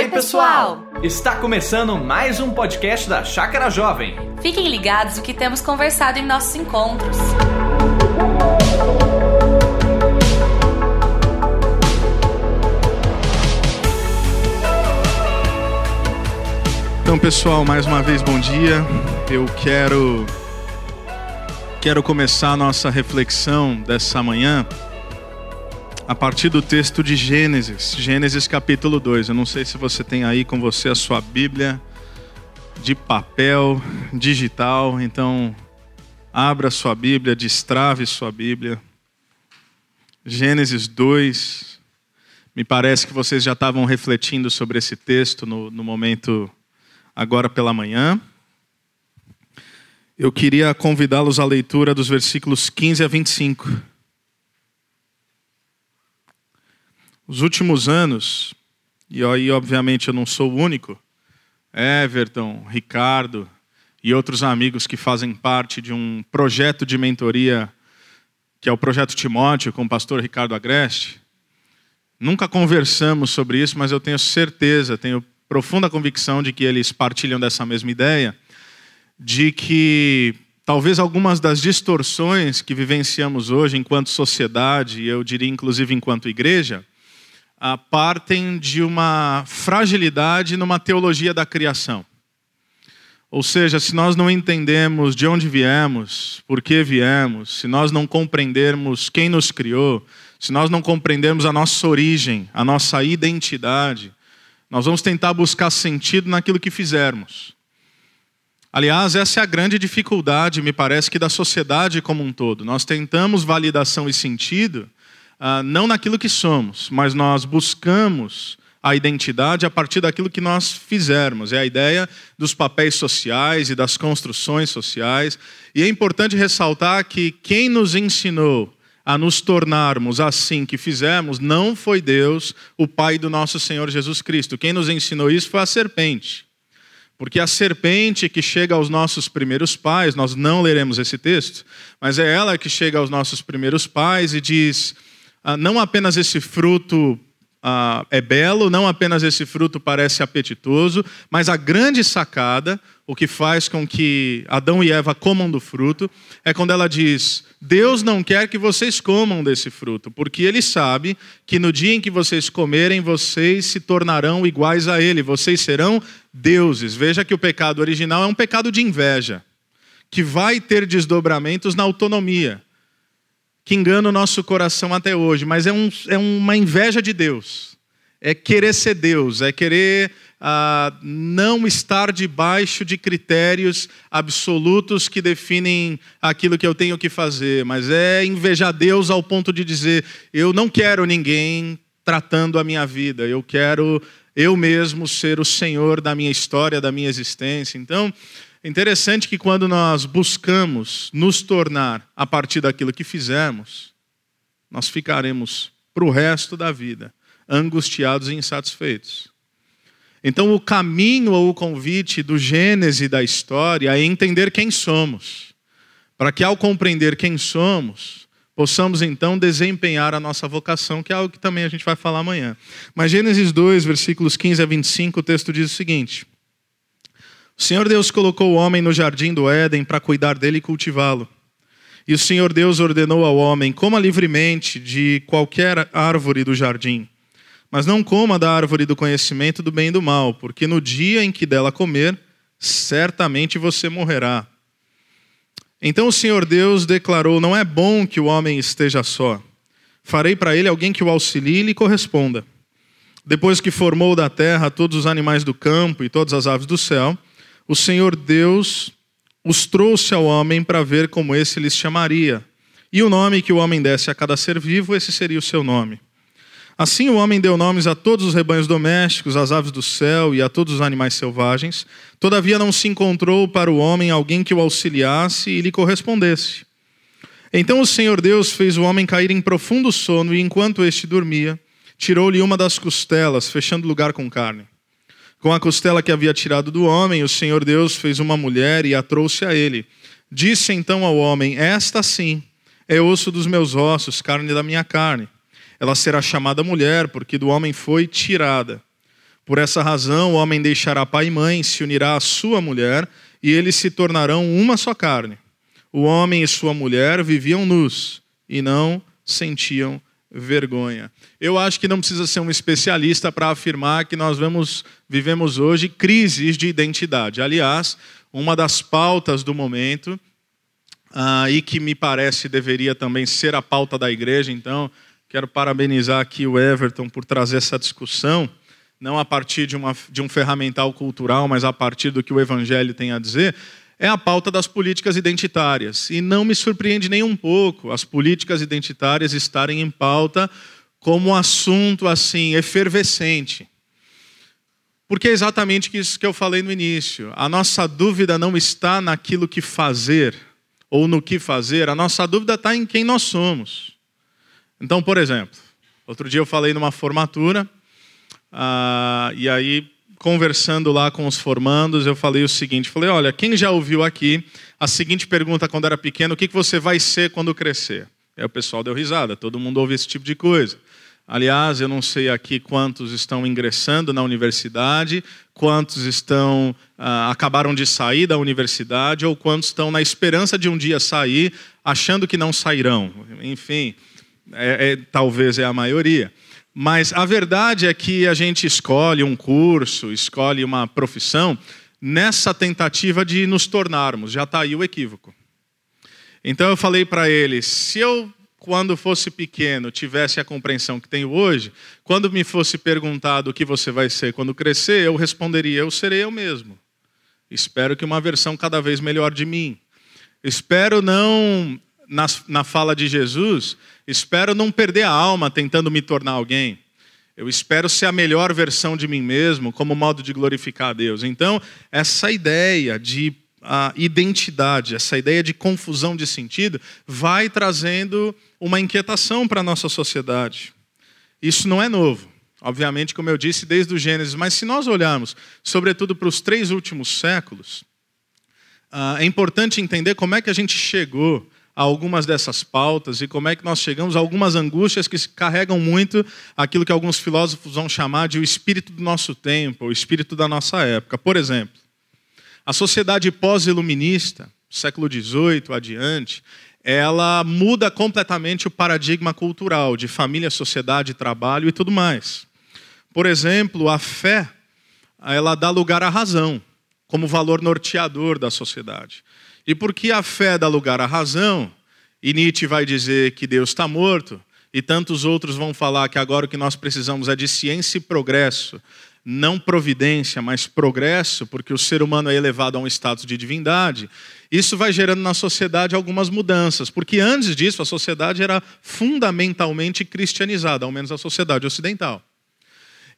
Oi, pessoal! Está começando mais um podcast da Chácara Jovem. Fiquem ligados o que temos conversado em nossos encontros. Então, pessoal, mais uma vez bom dia. Eu quero quero começar a nossa reflexão dessa manhã a partir do texto de Gênesis, Gênesis capítulo 2. Eu não sei se você tem aí com você a sua Bíblia de papel, digital, então abra sua Bíblia, destrave sua Bíblia. Gênesis 2. Me parece que vocês já estavam refletindo sobre esse texto no, no momento agora pela manhã. Eu queria convidá-los à leitura dos versículos 15 a 25. Os últimos anos, e aí obviamente eu não sou o único, Everton, Ricardo e outros amigos que fazem parte de um projeto de mentoria, que é o Projeto Timóteo, com o pastor Ricardo Agreste. Nunca conversamos sobre isso, mas eu tenho certeza, tenho profunda convicção de que eles partilham dessa mesma ideia, de que talvez algumas das distorções que vivenciamos hoje enquanto sociedade, eu diria inclusive enquanto igreja, partem de uma fragilidade numa teologia da criação. Ou seja, se nós não entendemos de onde viemos, por que viemos, se nós não compreendermos quem nos criou, se nós não compreendermos a nossa origem, a nossa identidade, nós vamos tentar buscar sentido naquilo que fizermos. Aliás, essa é a grande dificuldade, me parece, que da sociedade como um todo. Nós tentamos validação e sentido ah, não naquilo que somos, mas nós buscamos a identidade a partir daquilo que nós fizermos. É a ideia dos papéis sociais e das construções sociais. E é importante ressaltar que quem nos ensinou a nos tornarmos assim que fizemos não foi Deus, o Pai do nosso Senhor Jesus Cristo. Quem nos ensinou isso foi a serpente. Porque a serpente que chega aos nossos primeiros pais, nós não leremos esse texto, mas é ela que chega aos nossos primeiros pais e diz não apenas esse fruto ah, é belo, não apenas esse fruto parece apetitoso, mas a grande sacada, o que faz com que Adão e Eva comam do fruto, é quando ela diz: Deus não quer que vocês comam desse fruto, porque Ele sabe que no dia em que vocês comerem, vocês se tornarão iguais a Ele, vocês serão deuses. Veja que o pecado original é um pecado de inveja, que vai ter desdobramentos na autonomia que engana o nosso coração até hoje, mas é, um, é uma inveja de Deus. É querer ser Deus, é querer ah, não estar debaixo de critérios absolutos que definem aquilo que eu tenho que fazer, mas é invejar Deus ao ponto de dizer: eu não quero ninguém tratando a minha vida, eu quero eu mesmo ser o Senhor da minha história, da minha existência. Então, é interessante que quando nós buscamos nos tornar a partir daquilo que fizemos, nós ficaremos para o resto da vida angustiados e insatisfeitos. Então, o caminho ou o convite do Gênese da história é entender quem somos, para que ao compreender quem somos, possamos então desempenhar a nossa vocação, que é algo que também a gente vai falar amanhã. Mas Gênesis 2, versículos 15 a 25, o texto diz o seguinte: o Senhor Deus colocou o homem no jardim do Éden para cuidar dele e cultivá-lo. E o Senhor Deus ordenou ao homem: coma livremente de qualquer árvore do jardim, mas não coma da árvore do conhecimento do bem e do mal, porque no dia em que dela comer, certamente você morrerá. Então o Senhor Deus declarou: Não é bom que o homem esteja só. Farei para ele alguém que o auxilie e lhe corresponda. Depois que formou da terra todos os animais do campo e todas as aves do céu, o Senhor Deus os trouxe ao homem para ver como esse lhes chamaria. E o nome que o homem desse a cada ser vivo, esse seria o seu nome. Assim o homem deu nomes a todos os rebanhos domésticos, às aves do céu e a todos os animais selvagens. Todavia não se encontrou para o homem alguém que o auxiliasse e lhe correspondesse. Então o Senhor Deus fez o homem cair em profundo sono e enquanto este dormia, tirou-lhe uma das costelas, fechando o lugar com carne. Com a costela que havia tirado do homem, o Senhor Deus fez uma mulher e a trouxe a ele. Disse então ao homem: Esta sim é osso dos meus ossos, carne da minha carne. Ela será chamada mulher, porque do homem foi tirada. Por essa razão, o homem deixará pai e mãe, se unirá à sua mulher, e eles se tornarão uma só carne. O homem e sua mulher viviam nus e não sentiam vergonha. Eu acho que não precisa ser um especialista para afirmar que nós vemos, vivemos hoje crises de identidade. Aliás, uma das pautas do momento, ah, e que me parece deveria também ser a pauta da igreja, então quero parabenizar aqui o Everton por trazer essa discussão, não a partir de, uma, de um ferramental cultural, mas a partir do que o Evangelho tem a dizer, é a pauta das políticas identitárias. E não me surpreende nem um pouco as políticas identitárias estarem em pauta como um assunto assim efervescente. Porque é exatamente isso que eu falei no início. A nossa dúvida não está naquilo que fazer ou no que fazer, a nossa dúvida está em quem nós somos. Então, por exemplo, outro dia eu falei numa formatura, uh, e aí conversando lá com os formandos, eu falei o seguinte: falei, olha, quem já ouviu aqui a seguinte pergunta quando era pequeno: o que você vai ser quando crescer? Aí o pessoal deu risada, todo mundo ouve esse tipo de coisa. Aliás, eu não sei aqui quantos estão ingressando na universidade, quantos estão ah, acabaram de sair da universidade ou quantos estão na esperança de um dia sair, achando que não sairão. Enfim, é, é, talvez é a maioria. Mas a verdade é que a gente escolhe um curso, escolhe uma profissão nessa tentativa de nos tornarmos. Já está aí o equívoco. Então eu falei para ele: se eu, quando fosse pequeno, tivesse a compreensão que tenho hoje, quando me fosse perguntado o que você vai ser quando crescer, eu responderia: eu serei eu mesmo. Espero que uma versão cada vez melhor de mim. Espero não na, na fala de Jesus, espero não perder a alma tentando me tornar alguém. Eu espero ser a melhor versão de mim mesmo, como modo de glorificar a Deus. Então, essa ideia de identidade, essa ideia de confusão de sentido, vai trazendo uma inquietação para a nossa sociedade. Isso não é novo, obviamente, como eu disse, desde o Gênesis, mas se nós olharmos, sobretudo para os três últimos séculos, ah, é importante entender como é que a gente chegou a algumas dessas pautas e como é que nós chegamos a algumas angústias que carregam muito aquilo que alguns filósofos vão chamar de o espírito do nosso tempo, o espírito da nossa época. Por exemplo, a sociedade pós-iluminista, século XVIII adiante, ela muda completamente o paradigma cultural de família, sociedade, trabalho e tudo mais. Por exemplo, a fé, ela dá lugar à razão como valor norteador da sociedade. E porque a fé dá lugar à razão, e Nietzsche vai dizer que Deus está morto, e tantos outros vão falar que agora o que nós precisamos é de ciência e progresso, não providência, mas progresso, porque o ser humano é elevado a um status de divindade, isso vai gerando na sociedade algumas mudanças, porque antes disso a sociedade era fundamentalmente cristianizada, ao menos a sociedade ocidental.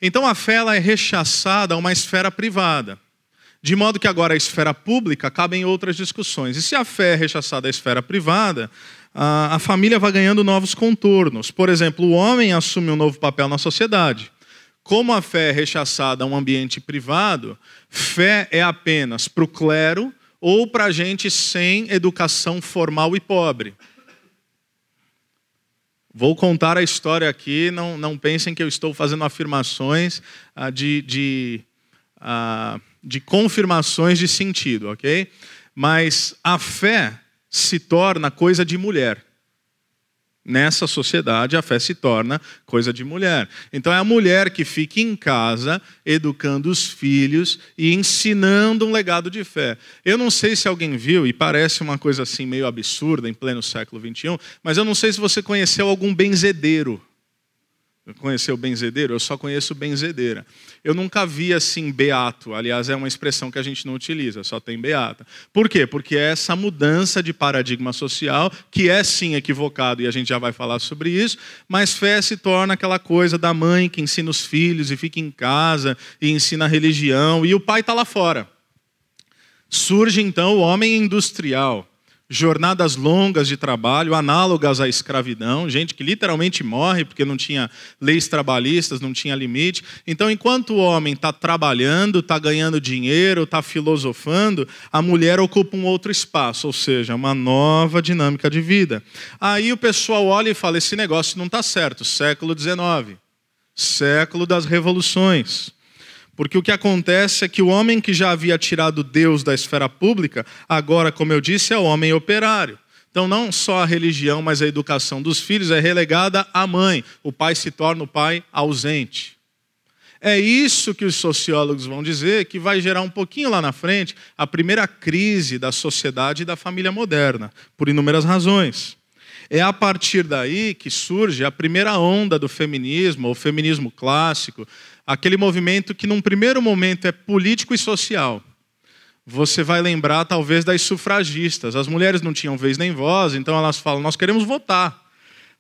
Então a fé ela é rechaçada a uma esfera privada. De modo que agora a esfera pública cabem outras discussões. E se a fé é rechaçada à esfera privada, a, família vai ganhando novos contornos. Por exemplo, o homem assume um novo papel na sociedade. Como a fé é rechaçada a um ambiente privado, fé é apenas para o clero ou para gente sem educação formal e pobre. Vou contar a história aqui, não, não pensem que eu estou fazendo afirmações ah, de, de ah, de confirmações de sentido, ok? Mas a fé se torna coisa de mulher. Nessa sociedade, a fé se torna coisa de mulher. Então, é a mulher que fica em casa, educando os filhos e ensinando um legado de fé. Eu não sei se alguém viu, e parece uma coisa assim meio absurda em pleno século XXI, mas eu não sei se você conheceu algum benzedeiro. Conheceu benzedeiro? Eu só conheço benzedeira. Eu nunca vi assim beato. Aliás, é uma expressão que a gente não utiliza, só tem beata. Por quê? Porque é essa mudança de paradigma social, que é sim equivocado, e a gente já vai falar sobre isso, mas fé se torna aquela coisa da mãe que ensina os filhos e fica em casa e ensina a religião, e o pai está lá fora. Surge então o homem industrial jornadas longas de trabalho, análogas à escravidão, gente que literalmente morre porque não tinha leis trabalhistas, não tinha limite. Então, enquanto o homem está trabalhando, está ganhando dinheiro, está filosofando, a mulher ocupa um outro espaço, ou seja, uma nova dinâmica de vida. Aí o pessoal olha e fala: esse negócio não está certo, século XIX, século das revoluções. Porque o que acontece é que o homem que já havia tirado Deus da esfera pública, agora, como eu disse, é o homem operário. Então, não só a religião, mas a educação dos filhos é relegada à mãe. O pai se torna o pai ausente. É isso que os sociólogos vão dizer que vai gerar um pouquinho lá na frente a primeira crise da sociedade e da família moderna, por inúmeras razões. É a partir daí que surge a primeira onda do feminismo, o feminismo clássico, aquele movimento que, num primeiro momento, é político e social. Você vai lembrar, talvez, das sufragistas. As mulheres não tinham vez nem voz, então elas falam: nós queremos votar.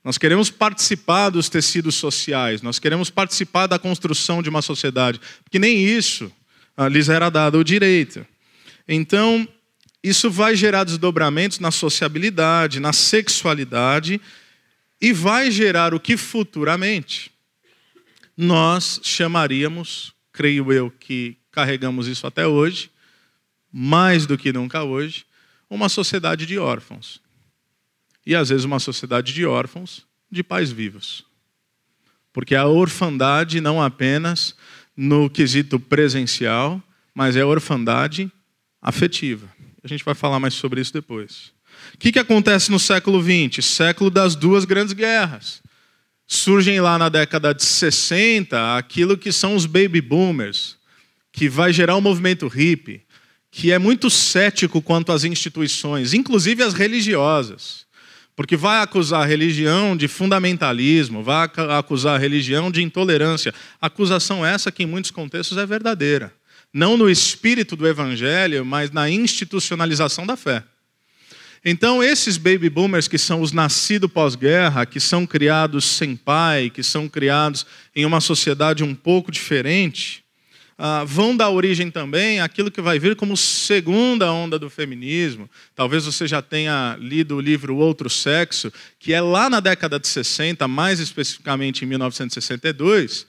Nós queremos participar dos tecidos sociais, nós queremos participar da construção de uma sociedade, porque nem isso ah, lhes era dado o direito. Então, isso vai gerar desdobramentos na sociabilidade, na sexualidade, e vai gerar o que futuramente nós chamaríamos, creio eu que carregamos isso até hoje, mais do que nunca hoje, uma sociedade de órfãos. E às vezes uma sociedade de órfãos de pais vivos. Porque a orfandade não apenas no quesito presencial, mas é a orfandade afetiva. A gente vai falar mais sobre isso depois. O que, que acontece no século XX? Século das duas grandes guerras surgem lá na década de 60 aquilo que são os baby boomers, que vai gerar um movimento hippie, que é muito cético quanto às instituições, inclusive as religiosas. Porque vai acusar a religião de fundamentalismo, vai acusar a religião de intolerância. Acusação essa que em muitos contextos é verdadeira. Não no espírito do evangelho, mas na institucionalização da fé. Então, esses baby boomers, que são os nascidos pós-guerra, que são criados sem pai, que são criados em uma sociedade um pouco diferente, ah, vão dar origem também àquilo que vai vir como segunda onda do feminismo. Talvez você já tenha lido o livro Outro Sexo, que é lá na década de 60, mais especificamente em 1962,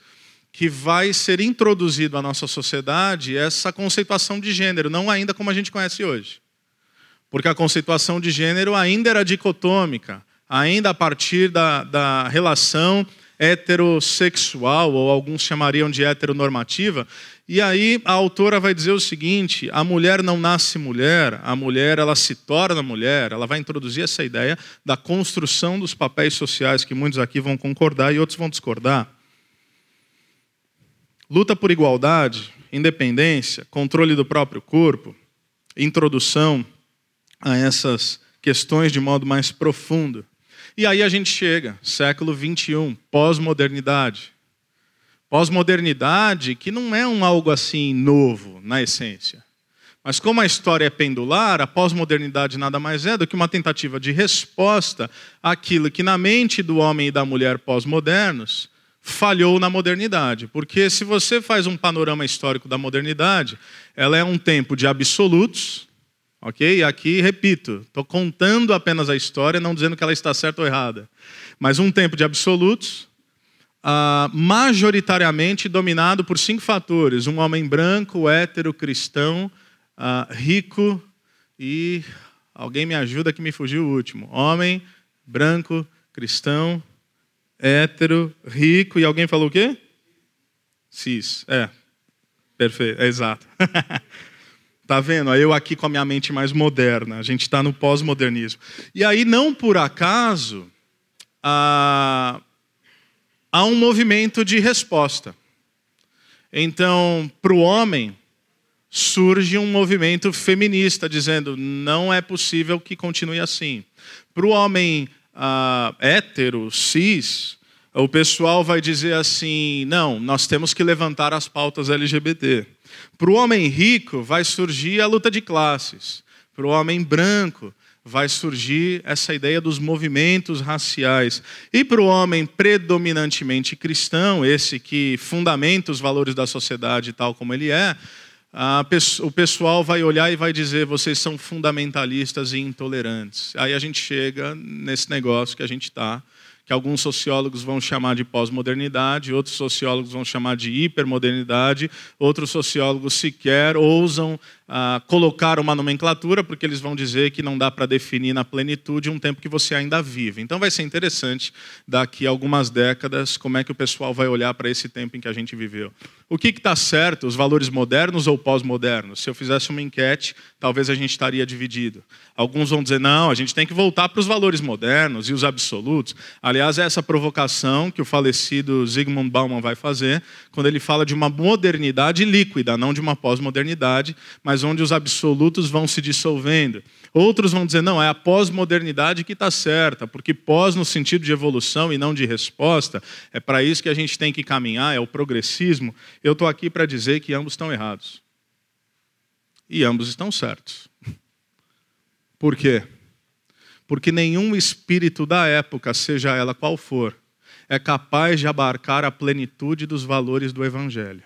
que vai ser introduzido à nossa sociedade essa conceituação de gênero, não ainda como a gente conhece hoje porque a conceituação de gênero ainda era dicotômica, ainda a partir da, da relação heterossexual, ou alguns chamariam de heteronormativa. E aí a autora vai dizer o seguinte: a mulher não nasce mulher, a mulher ela se torna mulher. Ela vai introduzir essa ideia da construção dos papéis sociais que muitos aqui vão concordar e outros vão discordar. Luta por igualdade, independência, controle do próprio corpo, introdução a essas questões de modo mais profundo. E aí a gente chega, século 21, pós-modernidade. Pós-modernidade que não é um algo assim novo na essência. Mas como a história é pendular, a pós-modernidade nada mais é do que uma tentativa de resposta àquilo que na mente do homem e da mulher pós-modernos falhou na modernidade. Porque se você faz um panorama histórico da modernidade, ela é um tempo de absolutos, Ok? Aqui, repito, estou contando apenas a história, não dizendo que ela está certa ou errada. Mas um tempo de absolutos, uh, majoritariamente dominado por cinco fatores: um homem branco, hétero, cristão, uh, rico e. Alguém me ajuda que me fugiu o último. Homem, branco, cristão, hétero, rico e alguém falou o quê? Cis. É. Perfeito, é exato. Tá vendo? Eu aqui com a minha mente mais moderna. A gente está no pós-modernismo. E aí, não por acaso, há, há um movimento de resposta. Então, para o homem, surge um movimento feminista dizendo não é possível que continue assim. Para o homem uh, hétero, cis, o pessoal vai dizer assim: não, nós temos que levantar as pautas LGBT. Para o homem rico vai surgir a luta de classes. Para o homem branco vai surgir essa ideia dos movimentos raciais. E para o homem predominantemente cristão, esse que fundamenta os valores da sociedade tal como ele é, o pessoal vai olhar e vai dizer: vocês são fundamentalistas e intolerantes. Aí a gente chega nesse negócio que a gente está, que alguns sociólogos vão chamar de pós-modernidade, outros sociólogos vão chamar de hipermodernidade, outros sociólogos sequer ousam colocar uma nomenclatura, porque eles vão dizer que não dá para definir na plenitude um tempo que você ainda vive. Então vai ser interessante, daqui a algumas décadas, como é que o pessoal vai olhar para esse tempo em que a gente viveu. O que está certo, os valores modernos ou pós-modernos? Se eu fizesse uma enquete, talvez a gente estaria dividido. Alguns vão dizer, não, a gente tem que voltar para os valores modernos e os absolutos. Aliás, é essa provocação que o falecido Zygmunt Bauman vai fazer, quando ele fala de uma modernidade líquida, não de uma pós-modernidade, mas onde os absolutos vão se dissolvendo. Outros vão dizer, não, é a pós-modernidade que está certa, porque pós no sentido de evolução e não de resposta, é para isso que a gente tem que caminhar, é o progressismo. Eu estou aqui para dizer que ambos estão errados. E ambos estão certos. Por quê? Porque nenhum espírito da época, seja ela qual for, é capaz de abarcar a plenitude dos valores do Evangelho.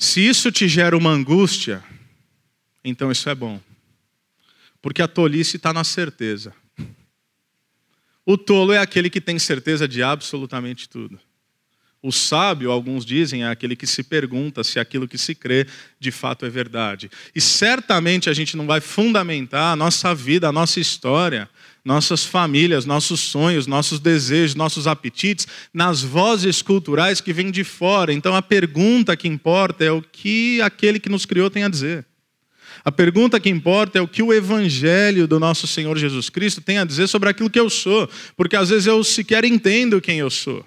Se isso te gera uma angústia, então isso é bom. Porque a tolice está na certeza. O tolo é aquele que tem certeza de absolutamente tudo. O sábio, alguns dizem, é aquele que se pergunta se aquilo que se crê de fato é verdade. E certamente a gente não vai fundamentar a nossa vida, a nossa história, nossas famílias, nossos sonhos, nossos desejos, nossos apetites nas vozes culturais que vêm de fora. Então a pergunta que importa é o que aquele que nos criou tem a dizer. A pergunta que importa é o que o Evangelho do nosso Senhor Jesus Cristo tem a dizer sobre aquilo que eu sou, porque às vezes eu sequer entendo quem eu sou.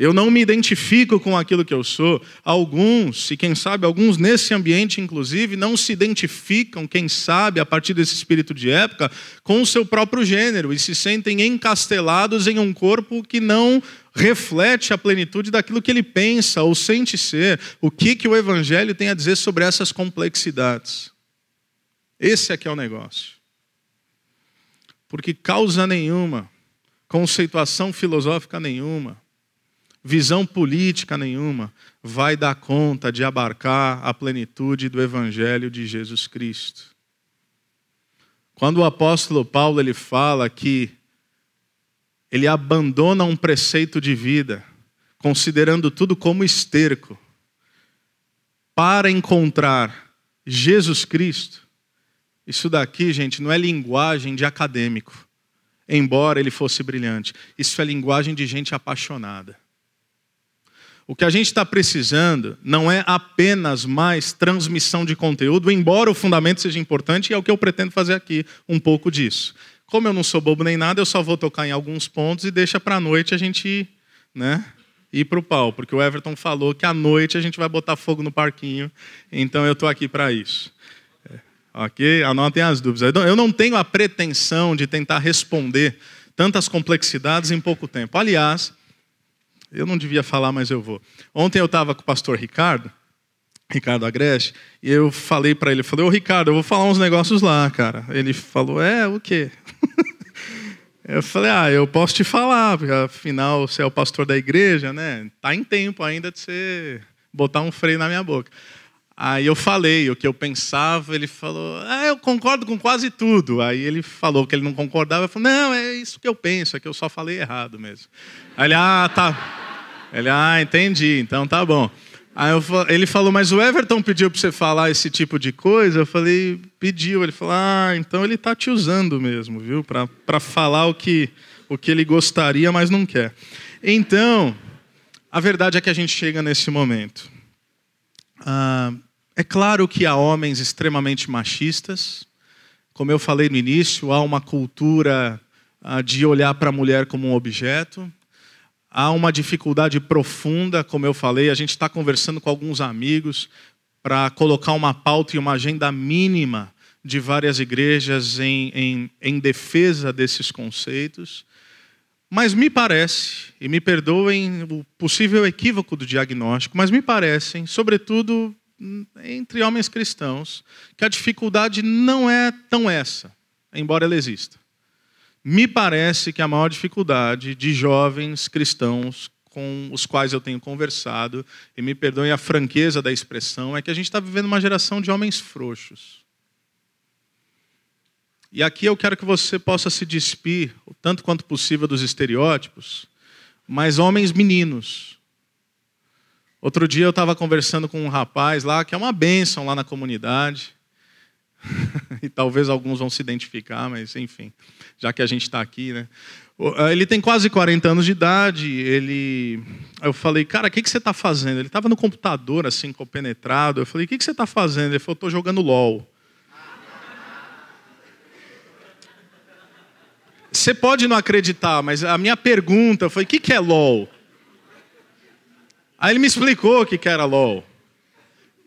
Eu não me identifico com aquilo que eu sou. Alguns, e quem sabe alguns nesse ambiente, inclusive, não se identificam, quem sabe, a partir desse espírito de época, com o seu próprio gênero e se sentem encastelados em um corpo que não reflete a plenitude daquilo que ele pensa ou sente ser. O que, que o Evangelho tem a dizer sobre essas complexidades? Esse é que é o negócio. Porque causa nenhuma, conceituação filosófica nenhuma, visão política nenhuma vai dar conta de abarcar a plenitude do evangelho de Jesus Cristo. Quando o apóstolo Paulo ele fala que ele abandona um preceito de vida, considerando tudo como esterco, para encontrar Jesus Cristo, isso daqui, gente, não é linguagem de acadêmico, embora ele fosse brilhante. Isso é linguagem de gente apaixonada. O que a gente está precisando não é apenas mais transmissão de conteúdo, embora o fundamento seja importante, e é o que eu pretendo fazer aqui, um pouco disso. Como eu não sou bobo nem nada, eu só vou tocar em alguns pontos e deixa para a noite a gente né, ir para o pau, porque o Everton falou que à noite a gente vai botar fogo no parquinho, então eu estou aqui para isso. É, ok? Anotem as dúvidas. Eu não tenho a pretensão de tentar responder tantas complexidades em pouco tempo. Aliás, eu não devia falar, mas eu vou. Ontem eu estava com o pastor Ricardo, Ricardo Agreste, e eu falei para ele, falei, ô Ricardo, eu vou falar uns negócios lá, cara. Ele falou, é, o quê? eu falei, ah, eu posso te falar, porque afinal você é o pastor da igreja, né? Tá em tempo ainda de você botar um freio na minha boca. Aí eu falei o que eu pensava, ele falou, ah, eu concordo com quase tudo. Aí ele falou que ele não concordava, eu falei, não, é isso que eu penso, é que eu só falei errado mesmo. Aí ele, ah, tá. Ele, ah, entendi, então tá bom. Aí eu, ele falou, mas o Everton pediu para você falar esse tipo de coisa? Eu falei, pediu. Ele falou, ah, então ele está te usando mesmo, viu? Para falar o que, o que ele gostaria, mas não quer. Então, a verdade é que a gente chega nesse momento. Ah, é claro que há homens extremamente machistas. Como eu falei no início, há uma cultura ah, de olhar para a mulher como um objeto. Há uma dificuldade profunda, como eu falei. A gente está conversando com alguns amigos para colocar uma pauta e uma agenda mínima de várias igrejas em, em, em defesa desses conceitos. Mas me parece, e me perdoem o possível equívoco do diagnóstico, mas me parecem, sobretudo entre homens cristãos que a dificuldade não é tão essa, embora ela exista. Me parece que a maior dificuldade de jovens cristãos com os quais eu tenho conversado, e me perdoem a franqueza da expressão, é que a gente está vivendo uma geração de homens frouxos. E aqui eu quero que você possa se despir, o tanto quanto possível, dos estereótipos, mas homens meninos. Outro dia eu estava conversando com um rapaz lá, que é uma bênção lá na comunidade. e talvez alguns vão se identificar, mas enfim, já que a gente está aqui, né? Ah, ele tem quase 40 anos de idade. Ele, eu falei, cara, o que, que você está fazendo? Ele estava no computador, assim, compenetrado. Eu falei, o que, que você está fazendo? Ele falou, estou jogando LOL. Você pode não acreditar, mas a minha pergunta foi: o que, que é LOL? Aí ele me explicou o que, era LOL.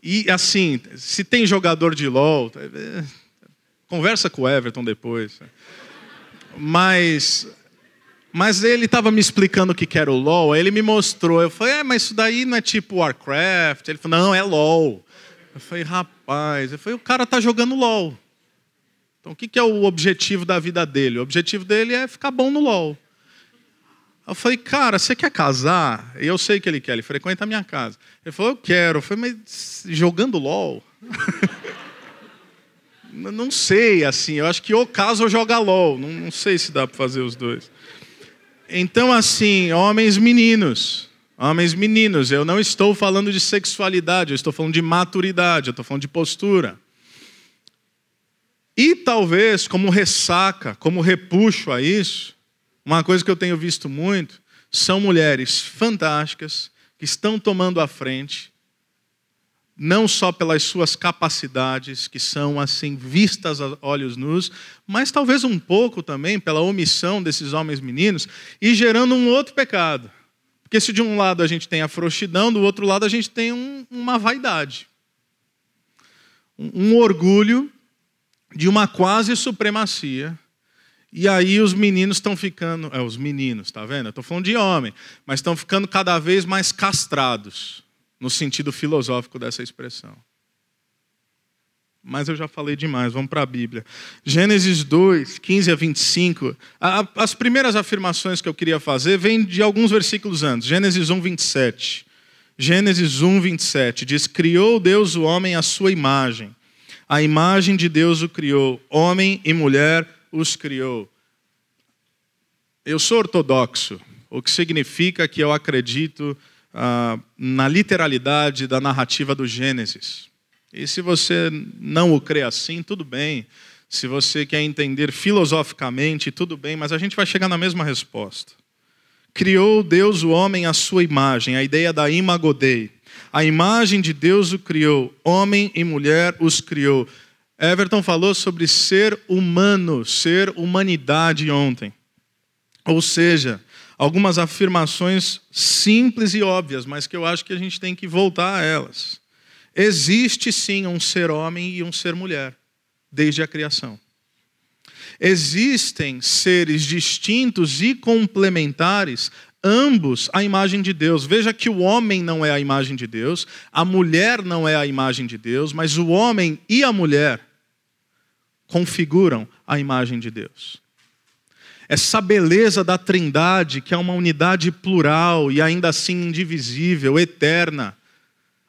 E assim, se tem jogador de LOL, é, conversa com o Everton depois. Mas mas ele estava me explicando o que era o LoL, aí ele me mostrou. Eu falei, é, mas isso daí não é tipo Warcraft? Ele falou, não, é LoL. Eu falei, rapaz, eu falei, o cara tá jogando LoL. Então o que é o objetivo da vida dele? O objetivo dele é ficar bom no LoL. Eu falei, cara, você quer casar? E eu sei que ele quer, ele frequenta a minha casa. Ele falou, eu quero. Eu falei, mas jogando LoL? não sei, assim, eu acho que ou casa ou joga LoL. Não, não sei se dá para fazer os dois. Então, assim, homens meninos, homens meninos, eu não estou falando de sexualidade, eu estou falando de maturidade, eu estou falando de postura. E talvez, como ressaca, como repuxo a isso, uma coisa que eu tenho visto muito são mulheres fantásticas que estão tomando a frente, não só pelas suas capacidades, que são assim vistas a olhos nus, mas talvez um pouco também pela omissão desses homens meninos e gerando um outro pecado. Porque se de um lado a gente tem a frouxidão, do outro lado a gente tem um, uma vaidade. Um, um orgulho de uma quase supremacia. E aí os meninos estão ficando, é, os meninos, tá vendo? Eu estou falando de homem, mas estão ficando cada vez mais castrados no sentido filosófico dessa expressão. Mas eu já falei demais, vamos para a Bíblia. Gênesis 2, 15 a 25. As primeiras afirmações que eu queria fazer vêm de alguns versículos antes. Gênesis 1, 27. Gênesis 1, 27 diz: Criou Deus o homem à sua imagem. A imagem de Deus o criou. Homem e mulher os criou. Eu sou ortodoxo, o que significa que eu acredito ah, na literalidade da narrativa do Gênesis. E se você não o crê assim, tudo bem. Se você quer entender filosoficamente, tudo bem, mas a gente vai chegar na mesma resposta. Criou Deus o homem à sua imagem, a ideia da imagodei. A imagem de Deus o criou, homem e mulher os criou. Everton falou sobre ser humano, ser humanidade ontem. Ou seja, algumas afirmações simples e óbvias, mas que eu acho que a gente tem que voltar a elas. Existe sim um ser homem e um ser mulher, desde a criação. Existem seres distintos e complementares, ambos a imagem de Deus. Veja que o homem não é a imagem de Deus, a mulher não é a imagem de Deus, mas o homem e a mulher configuram a imagem de Deus essa beleza da Trindade, que é uma unidade plural e ainda assim indivisível, eterna,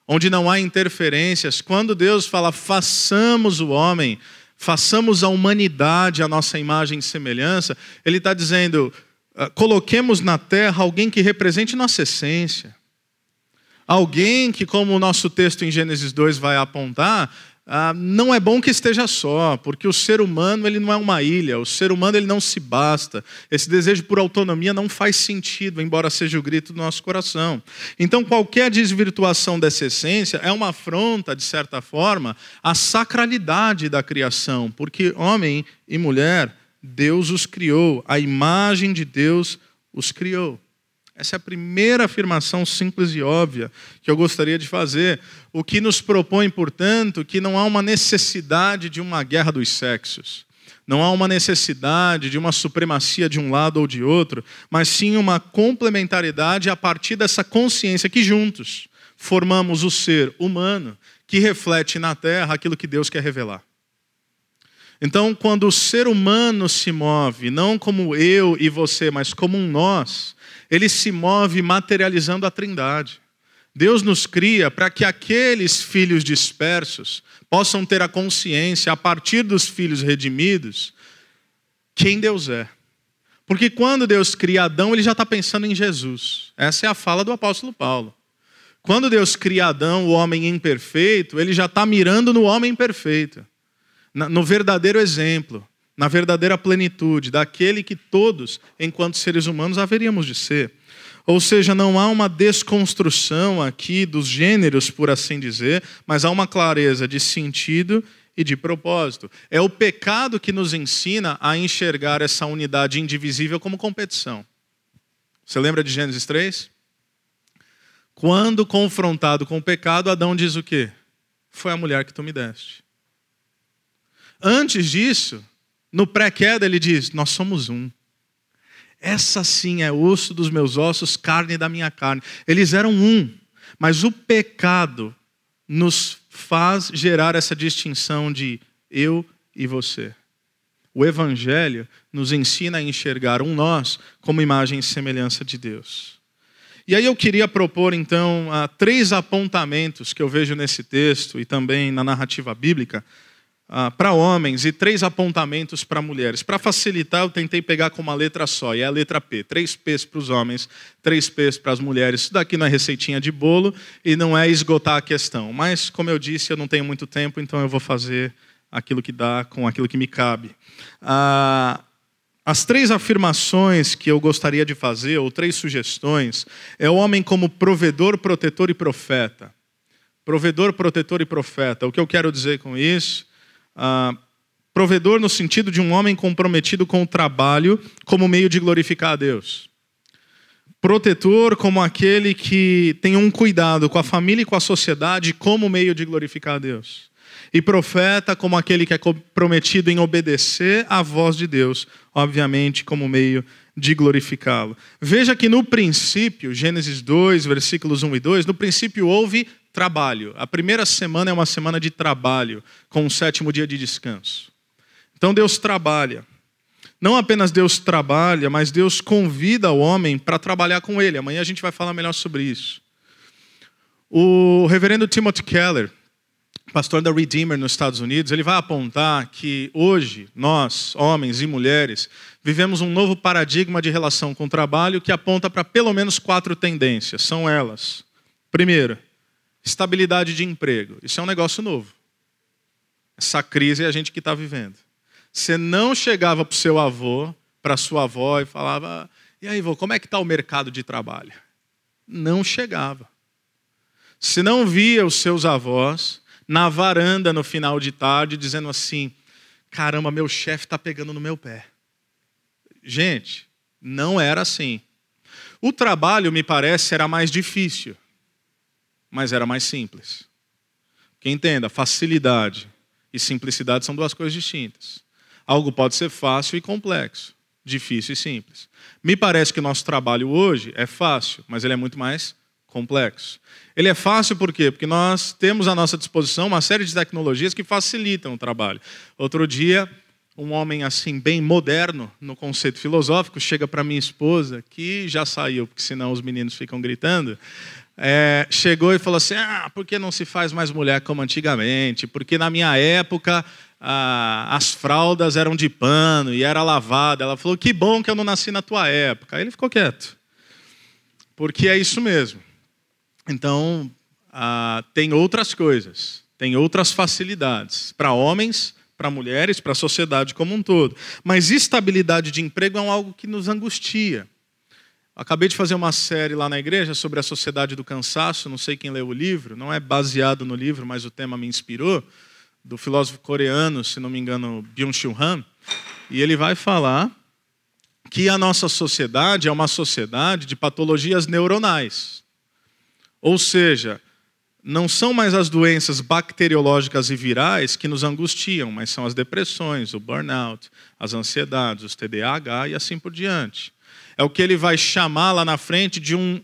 onde não há interferências. Quando Deus fala, façamos o homem, façamos a humanidade a nossa imagem e semelhança, Ele está dizendo, ah, coloquemos na terra alguém que represente nossa essência. Alguém que, como o nosso texto em Gênesis 2 vai apontar, ah, não é bom que esteja só, porque o ser humano ele não é uma ilha, o ser humano ele não se basta. Esse desejo por autonomia não faz sentido, embora seja o grito do nosso coração. Então, qualquer desvirtuação dessa essência é uma afronta, de certa forma, à sacralidade da criação, porque homem e mulher, Deus os criou, a imagem de Deus os criou. Essa é a primeira afirmação simples e óbvia que eu gostaria de fazer. O que nos propõe, portanto, que não há uma necessidade de uma guerra dos sexos. Não há uma necessidade de uma supremacia de um lado ou de outro, mas sim uma complementaridade a partir dessa consciência que juntos formamos o ser humano que reflete na terra aquilo que Deus quer revelar. Então, quando o ser humano se move, não como eu e você, mas como um nós, ele se move materializando a Trindade. Deus nos cria para que aqueles filhos dispersos possam ter a consciência, a partir dos filhos redimidos, quem Deus é. Porque quando Deus cria Adão, ele já está pensando em Jesus. Essa é a fala do apóstolo Paulo. Quando Deus cria Adão, o homem imperfeito, ele já está mirando no homem perfeito, no verdadeiro exemplo, na verdadeira plenitude, daquele que todos, enquanto seres humanos, haveríamos de ser. Ou seja, não há uma desconstrução aqui dos gêneros, por assim dizer, mas há uma clareza de sentido e de propósito. É o pecado que nos ensina a enxergar essa unidade indivisível como competição. Você lembra de Gênesis 3? Quando confrontado com o pecado, Adão diz o quê? Foi a mulher que tu me deste. Antes disso, no pré-queda, ele diz: Nós somos um. Essa sim é osso dos meus ossos, carne da minha carne. Eles eram um, mas o pecado nos faz gerar essa distinção de eu e você. O Evangelho nos ensina a enxergar um nós como imagem e semelhança de Deus. E aí eu queria propor, então, três apontamentos que eu vejo nesse texto e também na narrativa bíblica ah, para homens e três apontamentos para mulheres. Para facilitar, eu tentei pegar com uma letra só, e é a letra P. Três P's para os homens, três P's para as mulheres. Isso daqui não é receitinha de bolo e não é esgotar a questão. Mas, como eu disse, eu não tenho muito tempo, então eu vou fazer aquilo que dá com aquilo que me cabe. Ah, as três afirmações que eu gostaria de fazer, ou três sugestões, é o homem como provedor, protetor e profeta. Provedor, protetor e profeta. O que eu quero dizer com isso? Ah, provedor no sentido de um homem comprometido com o trabalho como meio de glorificar a Deus. Protetor como aquele que tem um cuidado com a família e com a sociedade como meio de glorificar a Deus. E profeta como aquele que é comprometido em obedecer à voz de Deus, obviamente como meio de glorificá-lo. Veja que no princípio, Gênesis 2, versículos 1 e 2, no princípio houve trabalho. A primeira semana é uma semana de trabalho, com o sétimo dia de descanso. Então Deus trabalha. Não apenas Deus trabalha, mas Deus convida o homem para trabalhar com ele. Amanhã a gente vai falar melhor sobre isso. O reverendo Timothy Keller, pastor da Redeemer nos Estados Unidos, ele vai apontar que hoje nós, homens e mulheres, vivemos um novo paradigma de relação com o trabalho que aponta para pelo menos quatro tendências. São elas: primeiro, estabilidade de emprego. Isso é um negócio novo. Essa crise é a gente que está vivendo. Você não chegava para o seu avô, para sua avó e falava: e aí, vô, como é que está o mercado de trabalho? Não chegava. Se não via os seus avós na varanda no final de tarde dizendo assim: caramba, meu chefe está pegando no meu pé. Gente, não era assim. O trabalho, me parece, era mais difícil mas era mais simples. Que entenda, facilidade e simplicidade são duas coisas distintas. Algo pode ser fácil e complexo, difícil e simples. Me parece que nosso trabalho hoje é fácil, mas ele é muito mais complexo. Ele é fácil por quê? Porque nós temos à nossa disposição uma série de tecnologias que facilitam o trabalho. Outro dia, um homem assim bem moderno no conceito filosófico chega para minha esposa, que já saiu, porque senão os meninos ficam gritando, é, chegou e falou assim: ah, por que não se faz mais mulher como antigamente? Porque na minha época ah, as fraldas eram de pano e era lavada. Ela falou: que bom que eu não nasci na tua época. Aí ele ficou quieto. Porque é isso mesmo. Então, ah, tem outras coisas, tem outras facilidades para homens, para mulheres, para a sociedade como um todo. Mas estabilidade de emprego é algo que nos angustia. Acabei de fazer uma série lá na igreja sobre a sociedade do cansaço, não sei quem leu o livro, não é baseado no livro, mas o tema me inspirou, do filósofo coreano, se não me engano, Byung-Chul Han, e ele vai falar que a nossa sociedade é uma sociedade de patologias neuronais. Ou seja, não são mais as doenças bacteriológicas e virais que nos angustiam, mas são as depressões, o burnout, as ansiedades, os TDAH e assim por diante. É o que ele vai chamar lá na frente de, um,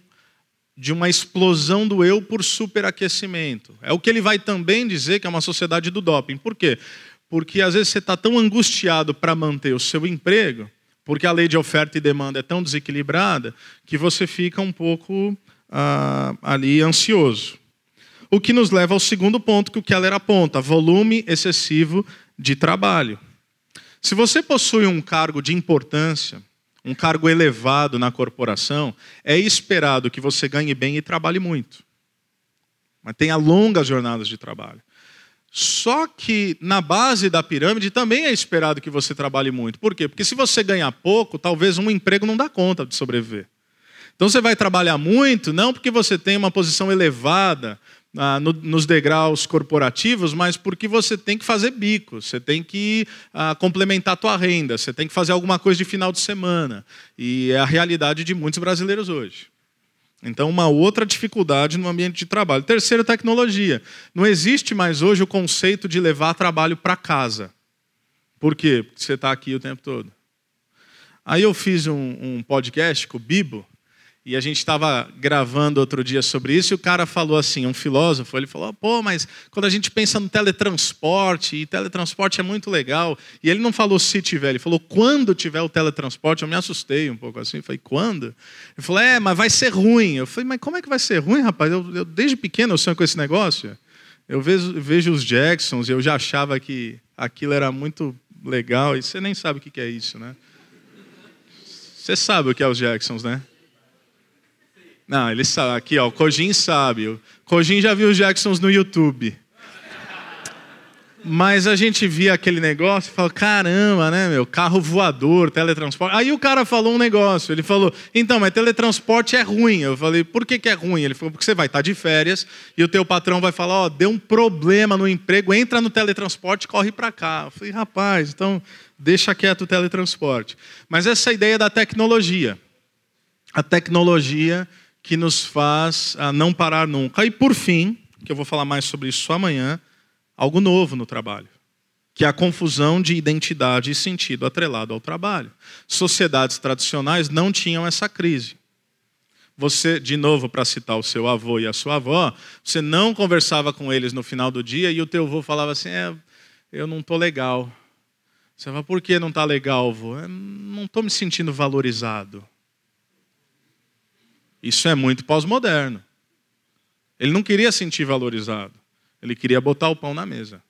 de uma explosão do eu por superaquecimento. É o que ele vai também dizer que é uma sociedade do doping. Por quê? Porque às vezes você está tão angustiado para manter o seu emprego, porque a lei de oferta e demanda é tão desequilibrada, que você fica um pouco ah, ali ansioso. O que nos leva ao segundo ponto que o Keller aponta: volume excessivo de trabalho. Se você possui um cargo de importância, um cargo elevado na corporação, é esperado que você ganhe bem e trabalhe muito. Mas tenha longas jornadas de trabalho. Só que na base da pirâmide também é esperado que você trabalhe muito. Por quê? Porque se você ganhar pouco, talvez um emprego não dá conta de sobreviver. Então você vai trabalhar muito, não porque você tem uma posição elevada ah, no, nos degraus corporativos, mas porque você tem que fazer bico, você tem que ah, complementar a tua renda, você tem que fazer alguma coisa de final de semana. E é a realidade de muitos brasileiros hoje. Então, uma outra dificuldade no ambiente de trabalho. Terceiro, tecnologia. Não existe mais hoje o conceito de levar trabalho para casa. Por quê? Porque você está aqui o tempo todo. Aí eu fiz um, um podcast com o Bibo, e a gente estava gravando outro dia sobre isso, e o cara falou assim, um filósofo, ele falou, pô, mas quando a gente pensa no teletransporte, e teletransporte é muito legal, e ele não falou se tiver, ele falou quando tiver o teletransporte, eu me assustei um pouco assim, falei, quando? Ele falou, é, mas vai ser ruim. Eu falei, mas como é que vai ser ruim, rapaz? Eu, eu desde pequeno eu sonho com esse negócio. Eu vejo, vejo os Jacksons e eu já achava que aquilo era muito legal, e você nem sabe o que é isso, né? Você sabe o que é os Jacksons, né? Não, ele sabe. Aqui, ó, o Kojin sabe. O Kojin já viu os Jacksons no YouTube. Mas a gente via aquele negócio e falou: caramba, né, meu? Carro voador, teletransporte. Aí o cara falou um negócio. Ele falou: então, mas teletransporte é ruim. Eu falei: por que, que é ruim? Ele falou: porque você vai estar de férias e o teu patrão vai falar: ó, oh, deu um problema no emprego, entra no teletransporte corre para cá. Eu falei: rapaz, então deixa quieto o teletransporte. Mas essa ideia da tecnologia. A tecnologia que nos faz a não parar nunca. E por fim, que eu vou falar mais sobre isso amanhã, algo novo no trabalho, que é a confusão de identidade e sentido atrelado ao trabalho. Sociedades tradicionais não tinham essa crise. Você, de novo, para citar o seu avô e a sua avó, você não conversava com eles no final do dia e o teu avô falava assim: é, eu não estou legal. Você fala, por que não está legal, avô? Eu não estou me sentindo valorizado. Isso é muito pós-moderno. Ele não queria sentir valorizado. Ele queria botar o pão na mesa.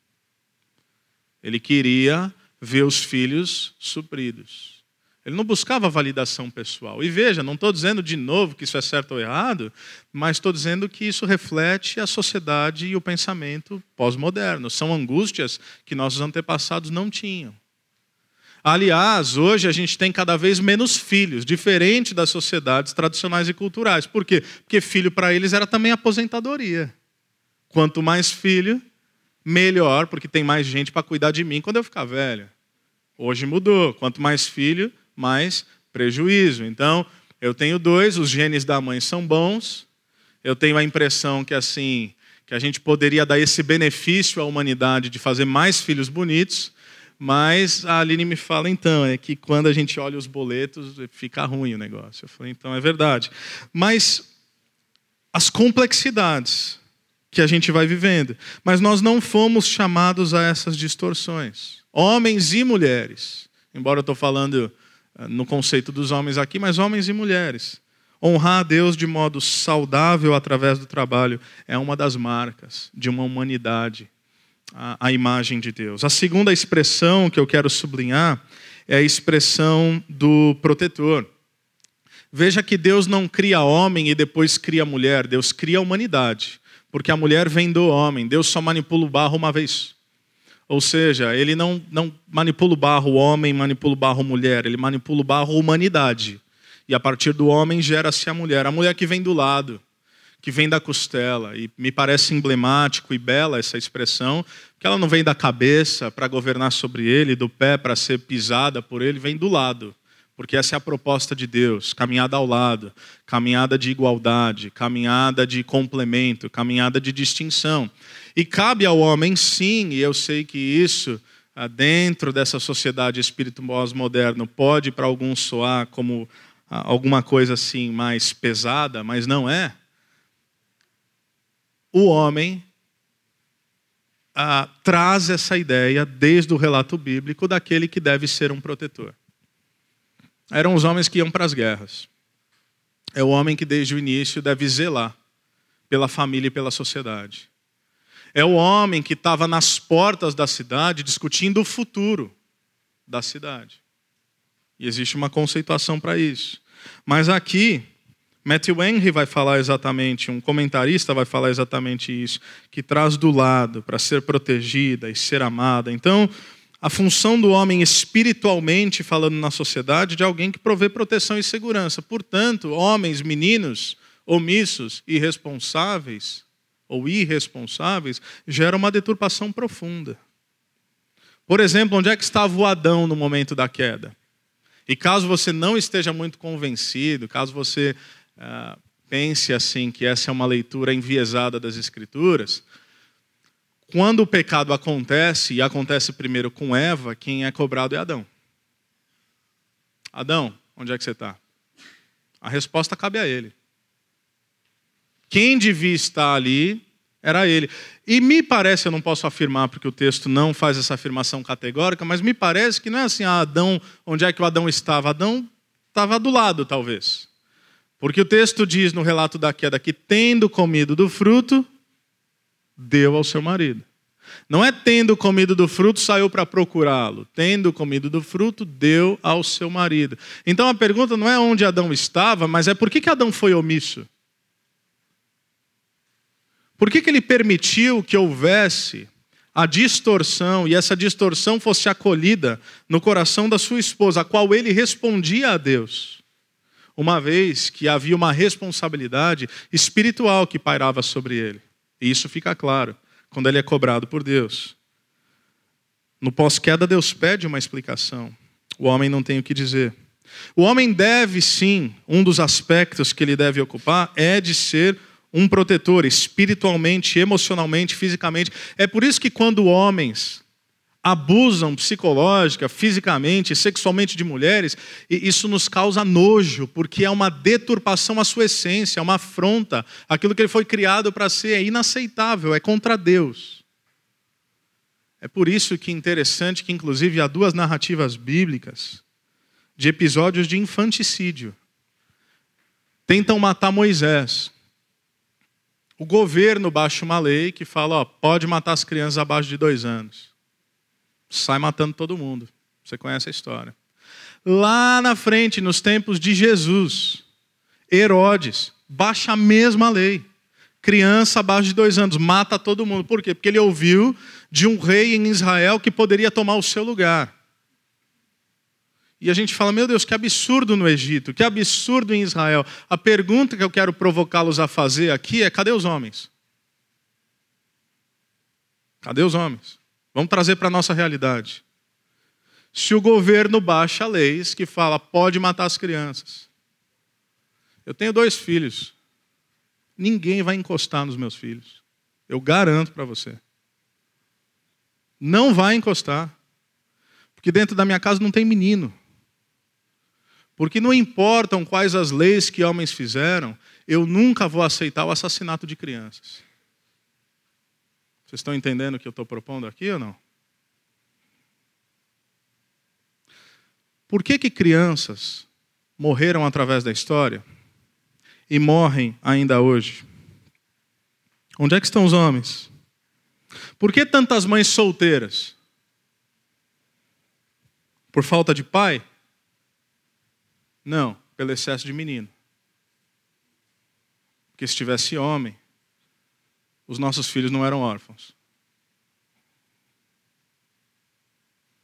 Ele queria ver os filhos supridos. Ele não buscava validação pessoal. E veja, não estou dizendo de novo que isso é certo ou errado, mas estou dizendo que isso reflete a sociedade e o pensamento pós-moderno. São angústias que nossos antepassados não tinham. Aliás, hoje a gente tem cada vez menos filhos, diferente das sociedades tradicionais e culturais. Por quê? Porque filho para eles era também aposentadoria. Quanto mais filho, melhor, porque tem mais gente para cuidar de mim quando eu ficar velho. Hoje mudou. Quanto mais filho, mais prejuízo. Então, eu tenho dois, os genes da mãe são bons. Eu tenho a impressão que assim, que a gente poderia dar esse benefício à humanidade de fazer mais filhos bonitos mas a Aline me fala, então, é que quando a gente olha os boletos, fica ruim o negócio. Eu falei, então é verdade. Mas as complexidades que a gente vai vivendo. Mas nós não fomos chamados a essas distorções. Homens e mulheres. Embora eu estou falando eh, no conceito dos homens aqui, mas homens e mulheres. Honrar a Deus de modo saudável através do trabalho é uma das marcas de uma humanidade a, a imagem de Deus. A segunda expressão que eu quero sublinhar é a expressão do protetor. Veja que Deus não cria homem e depois cria mulher, Deus cria a humanidade, porque a mulher vem do homem, Deus só manipula o barro uma vez. Ou seja, ele não, não manipula o barro homem, manipula o barro mulher, ele manipula o barro humanidade. E a partir do homem gera-se a mulher, a mulher que vem do lado que vem da costela. E me parece emblemático e bela essa expressão, que ela não vem da cabeça para governar sobre ele, do pé para ser pisada por ele, vem do lado. Porque essa é a proposta de Deus: caminhada ao lado, caminhada de igualdade, caminhada de complemento, caminhada de distinção. E cabe ao homem, sim, e eu sei que isso, ah, dentro dessa sociedade espírito moderno, pode para alguns soar como ah, alguma coisa assim mais pesada, mas não é o homem ah, traz essa ideia desde o relato bíblico daquele que deve ser um protetor. Eram os homens que iam para as guerras. É o homem que desde o início deve zelar pela família e pela sociedade. É o homem que estava nas portas da cidade discutindo o futuro da cidade. E existe uma conceituação para isso. Mas aqui, Matthew Henry vai falar exatamente, um comentarista vai falar exatamente isso, que traz do lado para ser protegida e ser amada. Então, a função do homem espiritualmente falando na sociedade de alguém que provê proteção e segurança. Portanto, homens, meninos, omissos, irresponsáveis ou irresponsáveis, gera uma deturpação profunda. Por exemplo, onde é que estava o Adão no momento da queda? E caso você não esteja muito convencido, caso você uh, pense assim que essa é uma leitura enviesada das Escrituras, quando o pecado acontece, e acontece primeiro com Eva, quem é cobrado é Adão. Adão, onde é que você está? A resposta cabe a ele. Quem devia estar ali era ele. E me parece, eu não posso afirmar porque o texto não faz essa afirmação categórica, mas me parece que não é assim, ah, Adão, onde é que o Adão estava? Adão estava do lado, talvez. Porque o texto diz no relato da queda que, tendo comido do fruto, deu ao seu marido. Não é tendo comido do fruto, saiu para procurá-lo. Tendo comido do fruto, deu ao seu marido. Então a pergunta não é onde Adão estava, mas é por que, que Adão foi omisso? Por que, que ele permitiu que houvesse a distorção e essa distorção fosse acolhida no coração da sua esposa, a qual ele respondia a Deus? Uma vez que havia uma responsabilidade espiritual que pairava sobre ele. E isso fica claro quando ele é cobrado por Deus. No pós-queda, Deus pede uma explicação. O homem não tem o que dizer. O homem deve sim, um dos aspectos que ele deve ocupar é de ser um protetor espiritualmente, emocionalmente, fisicamente. É por isso que quando homens abusam psicológica, fisicamente, sexualmente de mulheres, isso nos causa nojo, porque é uma deturpação à sua essência, é uma afronta. Aquilo que ele foi criado para ser é inaceitável, é contra Deus. É por isso que é interessante que, inclusive, há duas narrativas bíblicas de episódios de infanticídio. Tentam matar Moisés. O governo baixa uma lei que fala: ó, pode matar as crianças abaixo de dois anos sai matando todo mundo. Você conhece a história. Lá na frente, nos tempos de Jesus, Herodes baixa a mesma lei. Criança abaixo de dois anos, mata todo mundo. Por quê? Porque ele ouviu de um rei em Israel que poderia tomar o seu lugar. E a gente fala, meu Deus, que absurdo no Egito, que absurdo em Israel. A pergunta que eu quero provocá-los a fazer aqui é: cadê os homens? Cadê os homens? Vamos trazer para a nossa realidade. Se o governo baixa leis que fala pode matar as crianças. Eu tenho dois filhos. Ninguém vai encostar nos meus filhos. Eu garanto para você. Não vai encostar. Porque dentro da minha casa não tem menino. Porque não importam quais as leis que homens fizeram, eu nunca vou aceitar o assassinato de crianças. Vocês estão entendendo o que eu estou propondo aqui ou não? Por que, que crianças morreram através da história e morrem ainda hoje? Onde é que estão os homens? Por que tantas mães solteiras? Por falta de pai? Não, pelo excesso de menino. Porque se tivesse homem, os nossos filhos não eram órfãos.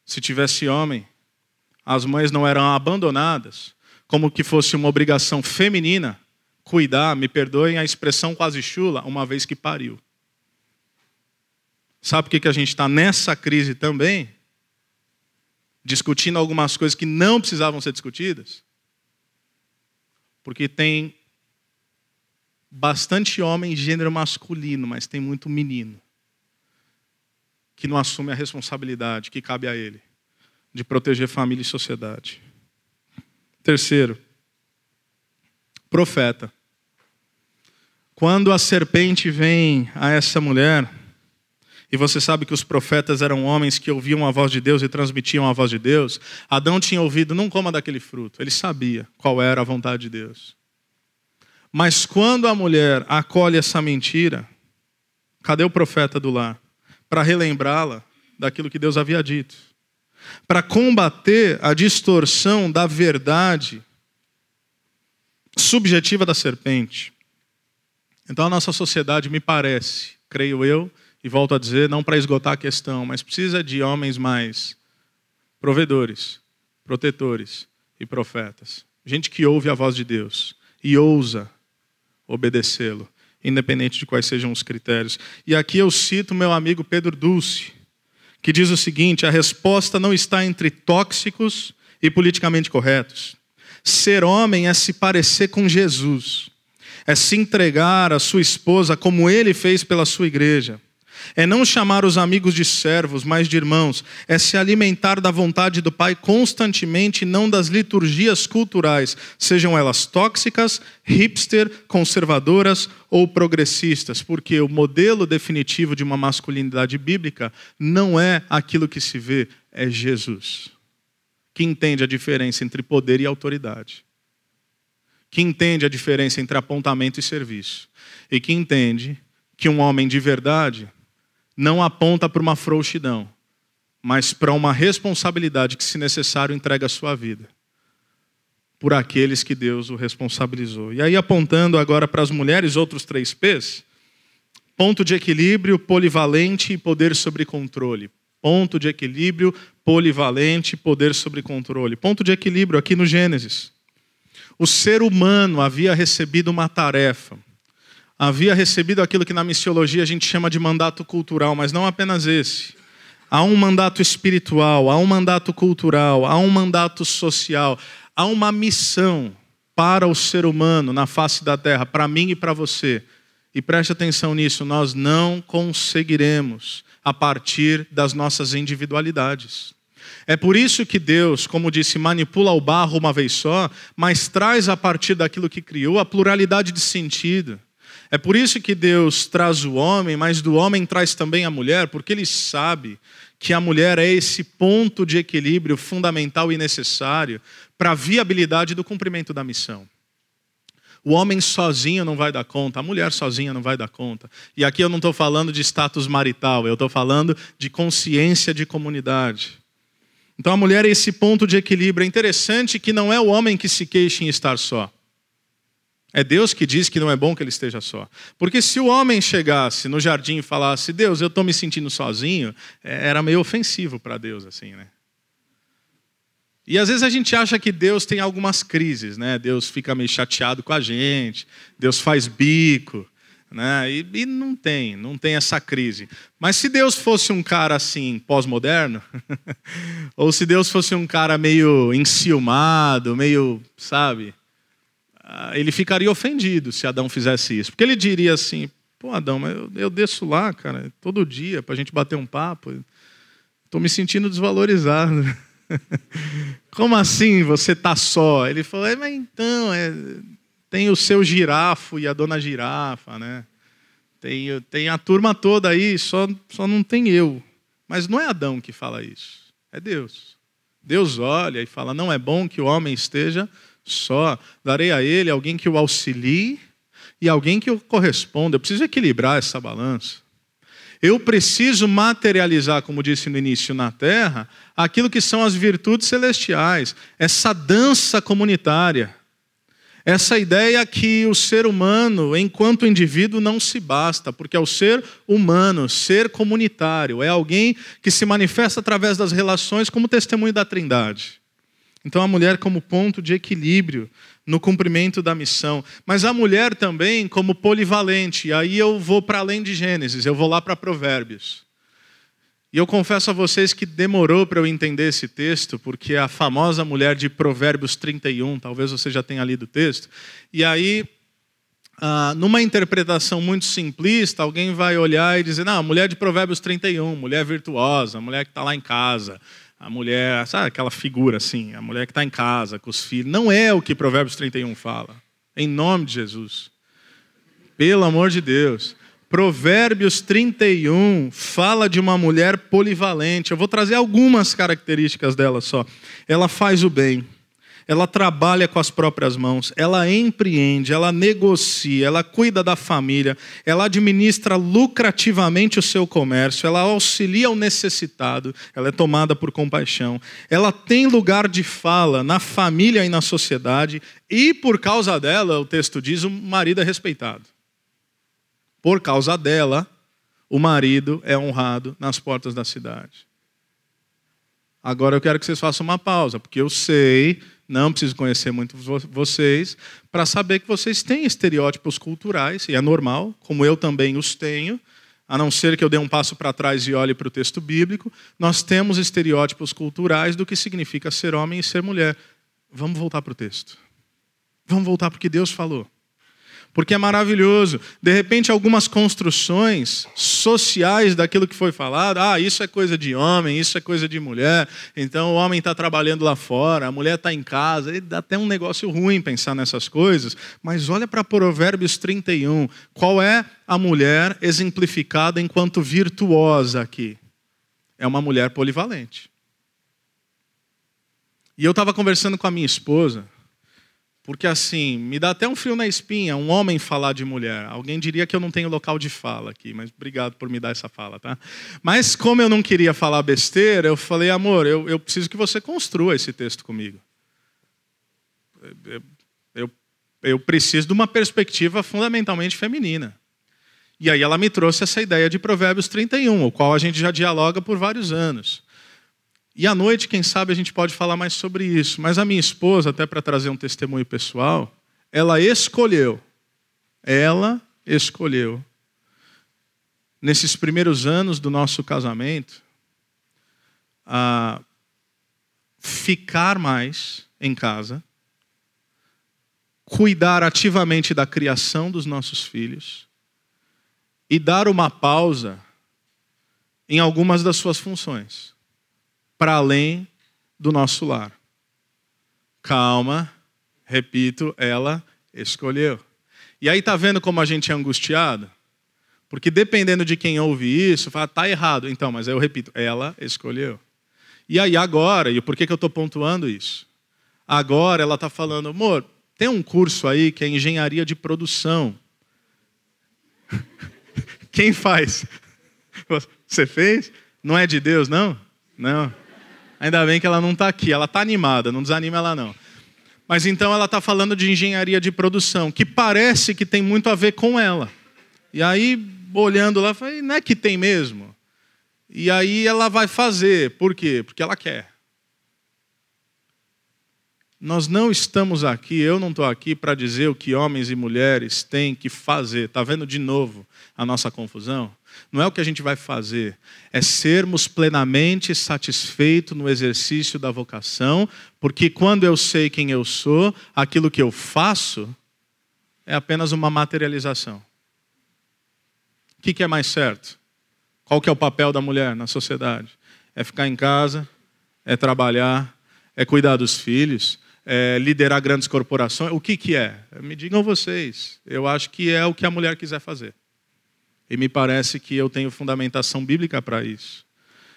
Se tivesse homem, as mães não eram abandonadas, como que fosse uma obrigação feminina cuidar, me perdoem a expressão quase chula, uma vez que pariu. Sabe por que a gente está nessa crise também? Discutindo algumas coisas que não precisavam ser discutidas? Porque tem bastante homem gênero masculino, mas tem muito menino que não assume a responsabilidade que cabe a ele de proteger família e sociedade. Terceiro, profeta. Quando a serpente vem a essa mulher, e você sabe que os profetas eram homens que ouviam a voz de Deus e transmitiam a voz de Deus, Adão tinha ouvido, não coma daquele fruto, ele sabia qual era a vontade de Deus. Mas quando a mulher acolhe essa mentira, cadê o profeta do lar? Para relembrá-la daquilo que Deus havia dito. para combater a distorção da verdade subjetiva da serpente. Então a nossa sociedade, me parece, creio eu, e volto a dizer, não para esgotar a questão, mas precisa de homens mais provedores, protetores e profetas. Gente que ouve a voz de Deus e ousa obedecê-lo, independente de quais sejam os critérios. E aqui eu cito meu amigo Pedro Dulce, que diz o seguinte: a resposta não está entre tóxicos e politicamente corretos. Ser homem é se parecer com Jesus, é se entregar a sua esposa como ele fez pela sua igreja. É não chamar os amigos de servos, mas de irmãos. É se alimentar da vontade do Pai constantemente, não das liturgias culturais, sejam elas tóxicas, hipster, conservadoras ou progressistas, porque o modelo definitivo de uma masculinidade bíblica não é aquilo que se vê, é Jesus. Que entende a diferença entre poder e autoridade, que entende a diferença entre apontamento e serviço, e que entende que um homem de verdade não aponta para uma frouxidão, mas para uma responsabilidade que, se necessário, entrega a sua vida por aqueles que Deus o responsabilizou. E aí, apontando agora para as mulheres, outros três P's: ponto de equilíbrio, polivalente e poder sobre controle. Ponto de equilíbrio, polivalente, poder sobre controle. Ponto de equilíbrio aqui no Gênesis. O ser humano havia recebido uma tarefa. Havia recebido aquilo que na missiologia a gente chama de mandato cultural, mas não apenas esse. Há um mandato espiritual, há um mandato cultural, há um mandato social, há uma missão para o ser humano na face da terra, para mim e para você. E preste atenção nisso, nós não conseguiremos a partir das nossas individualidades. É por isso que Deus, como disse, manipula o barro uma vez só, mas traz a partir daquilo que criou a pluralidade de sentido. É por isso que Deus traz o homem, mas do homem traz também a mulher, porque ele sabe que a mulher é esse ponto de equilíbrio fundamental e necessário para a viabilidade do cumprimento da missão. O homem sozinho não vai dar conta, a mulher sozinha não vai dar conta. E aqui eu não estou falando de status marital, eu estou falando de consciência de comunidade. Então a mulher é esse ponto de equilíbrio. É interessante que não é o homem que se queixa em estar só. É Deus que diz que não é bom que ele esteja só. Porque se o homem chegasse no jardim e falasse, Deus, eu estou me sentindo sozinho, é, era meio ofensivo para Deus, assim, né? E às vezes a gente acha que Deus tem algumas crises, né? Deus fica meio chateado com a gente, Deus faz bico, né? E, e não tem, não tem essa crise. Mas se Deus fosse um cara assim, pós-moderno, ou se Deus fosse um cara meio enciumado, meio, sabe? Ah, ele ficaria ofendido se Adão fizesse isso. Porque ele diria assim: pô, Adão, mas eu, eu desço lá, cara, todo dia, para a gente bater um papo. Estou me sentindo desvalorizado. Como assim você está só? Ele falou, é, mas então, é, tem o seu girafo e a dona girafa, né? Tem, tem a turma toda aí, só, só não tem eu. Mas não é Adão que fala isso, é Deus. Deus olha e fala: não é bom que o homem esteja só. Darei a ele alguém que o auxilie e alguém que o corresponda. Eu preciso equilibrar essa balança. Eu preciso materializar, como disse no início, na terra, aquilo que são as virtudes celestiais, essa dança comunitária. Essa ideia que o ser humano, enquanto indivíduo, não se basta, porque é o ser humano, ser comunitário, é alguém que se manifesta através das relações como testemunho da Trindade. Então, a mulher, como ponto de equilíbrio no cumprimento da missão. Mas a mulher também como polivalente. E aí eu vou para além de Gênesis, eu vou lá para Provérbios. E eu confesso a vocês que demorou para eu entender esse texto, porque a famosa mulher de Provérbios 31, talvez você já tenha lido o texto, e aí, ah, numa interpretação muito simplista, alguém vai olhar e dizer: não, mulher de Provérbios 31, mulher virtuosa, mulher que está lá em casa, a mulher, sabe aquela figura assim, a mulher que está em casa com os filhos. Não é o que Provérbios 31 fala. Em nome de Jesus. Pelo amor de Deus. Provérbios 31 fala de uma mulher polivalente. Eu vou trazer algumas características dela só. Ela faz o bem. Ela trabalha com as próprias mãos, ela empreende, ela negocia, ela cuida da família, ela administra lucrativamente o seu comércio, ela auxilia o necessitado, ela é tomada por compaixão, ela tem lugar de fala na família e na sociedade, e por causa dela, o texto diz, o marido é respeitado. Por causa dela, o marido é honrado nas portas da cidade. Agora eu quero que vocês façam uma pausa, porque eu sei, não preciso conhecer muito vocês, para saber que vocês têm estereótipos culturais, e é normal, como eu também os tenho, a não ser que eu dê um passo para trás e olhe para o texto bíblico, nós temos estereótipos culturais do que significa ser homem e ser mulher. Vamos voltar para o texto. Vamos voltar porque Deus falou porque é maravilhoso. De repente, algumas construções sociais daquilo que foi falado, ah, isso é coisa de homem, isso é coisa de mulher, então o homem está trabalhando lá fora, a mulher está em casa, e dá até um negócio ruim pensar nessas coisas, mas olha para Provérbios 31, qual é a mulher exemplificada enquanto virtuosa aqui? É uma mulher polivalente. E eu estava conversando com a minha esposa, porque assim, me dá até um frio na espinha um homem falar de mulher. Alguém diria que eu não tenho local de fala aqui, mas obrigado por me dar essa fala, tá? Mas como eu não queria falar besteira, eu falei, amor, eu, eu preciso que você construa esse texto comigo. Eu, eu, eu preciso de uma perspectiva fundamentalmente feminina. E aí ela me trouxe essa ideia de Provérbios 31, o qual a gente já dialoga por vários anos. E à noite, quem sabe, a gente pode falar mais sobre isso. Mas a minha esposa, até para trazer um testemunho pessoal, ela escolheu, ela escolheu, nesses primeiros anos do nosso casamento, a ficar mais em casa, cuidar ativamente da criação dos nossos filhos e dar uma pausa em algumas das suas funções para além do nosso lar. Calma, repito, ela escolheu. E aí tá vendo como a gente é angustiado? Porque dependendo de quem ouve isso, fala, tá errado. Então, mas eu repito, ela escolheu. E aí agora, e por que, que eu estou pontuando isso? Agora ela está falando, amor, tem um curso aí que é engenharia de produção. Quem faz? Você fez? Não é de Deus, não? Não. Ainda bem que ela não está aqui. Ela está animada, não desanima ela não. Mas então ela está falando de engenharia de produção, que parece que tem muito a ver com ela. E aí, olhando lá, falei, não é que tem mesmo? E aí ela vai fazer. Por quê? Porque ela quer. Nós não estamos aqui, eu não estou aqui para dizer o que homens e mulheres têm que fazer. Está vendo de novo a nossa confusão? Não é o que a gente vai fazer, é sermos plenamente satisfeitos no exercício da vocação, porque quando eu sei quem eu sou, aquilo que eu faço é apenas uma materialização. O que, é mais certo? Qual que é o papel da mulher na sociedade? É ficar em casa, é trabalhar, é cuidar dos filhos, é liderar grandes corporações. O que, que é? Me digam vocês. Eu acho que é o que a mulher quiser fazer. E me parece que eu tenho fundamentação bíblica para isso.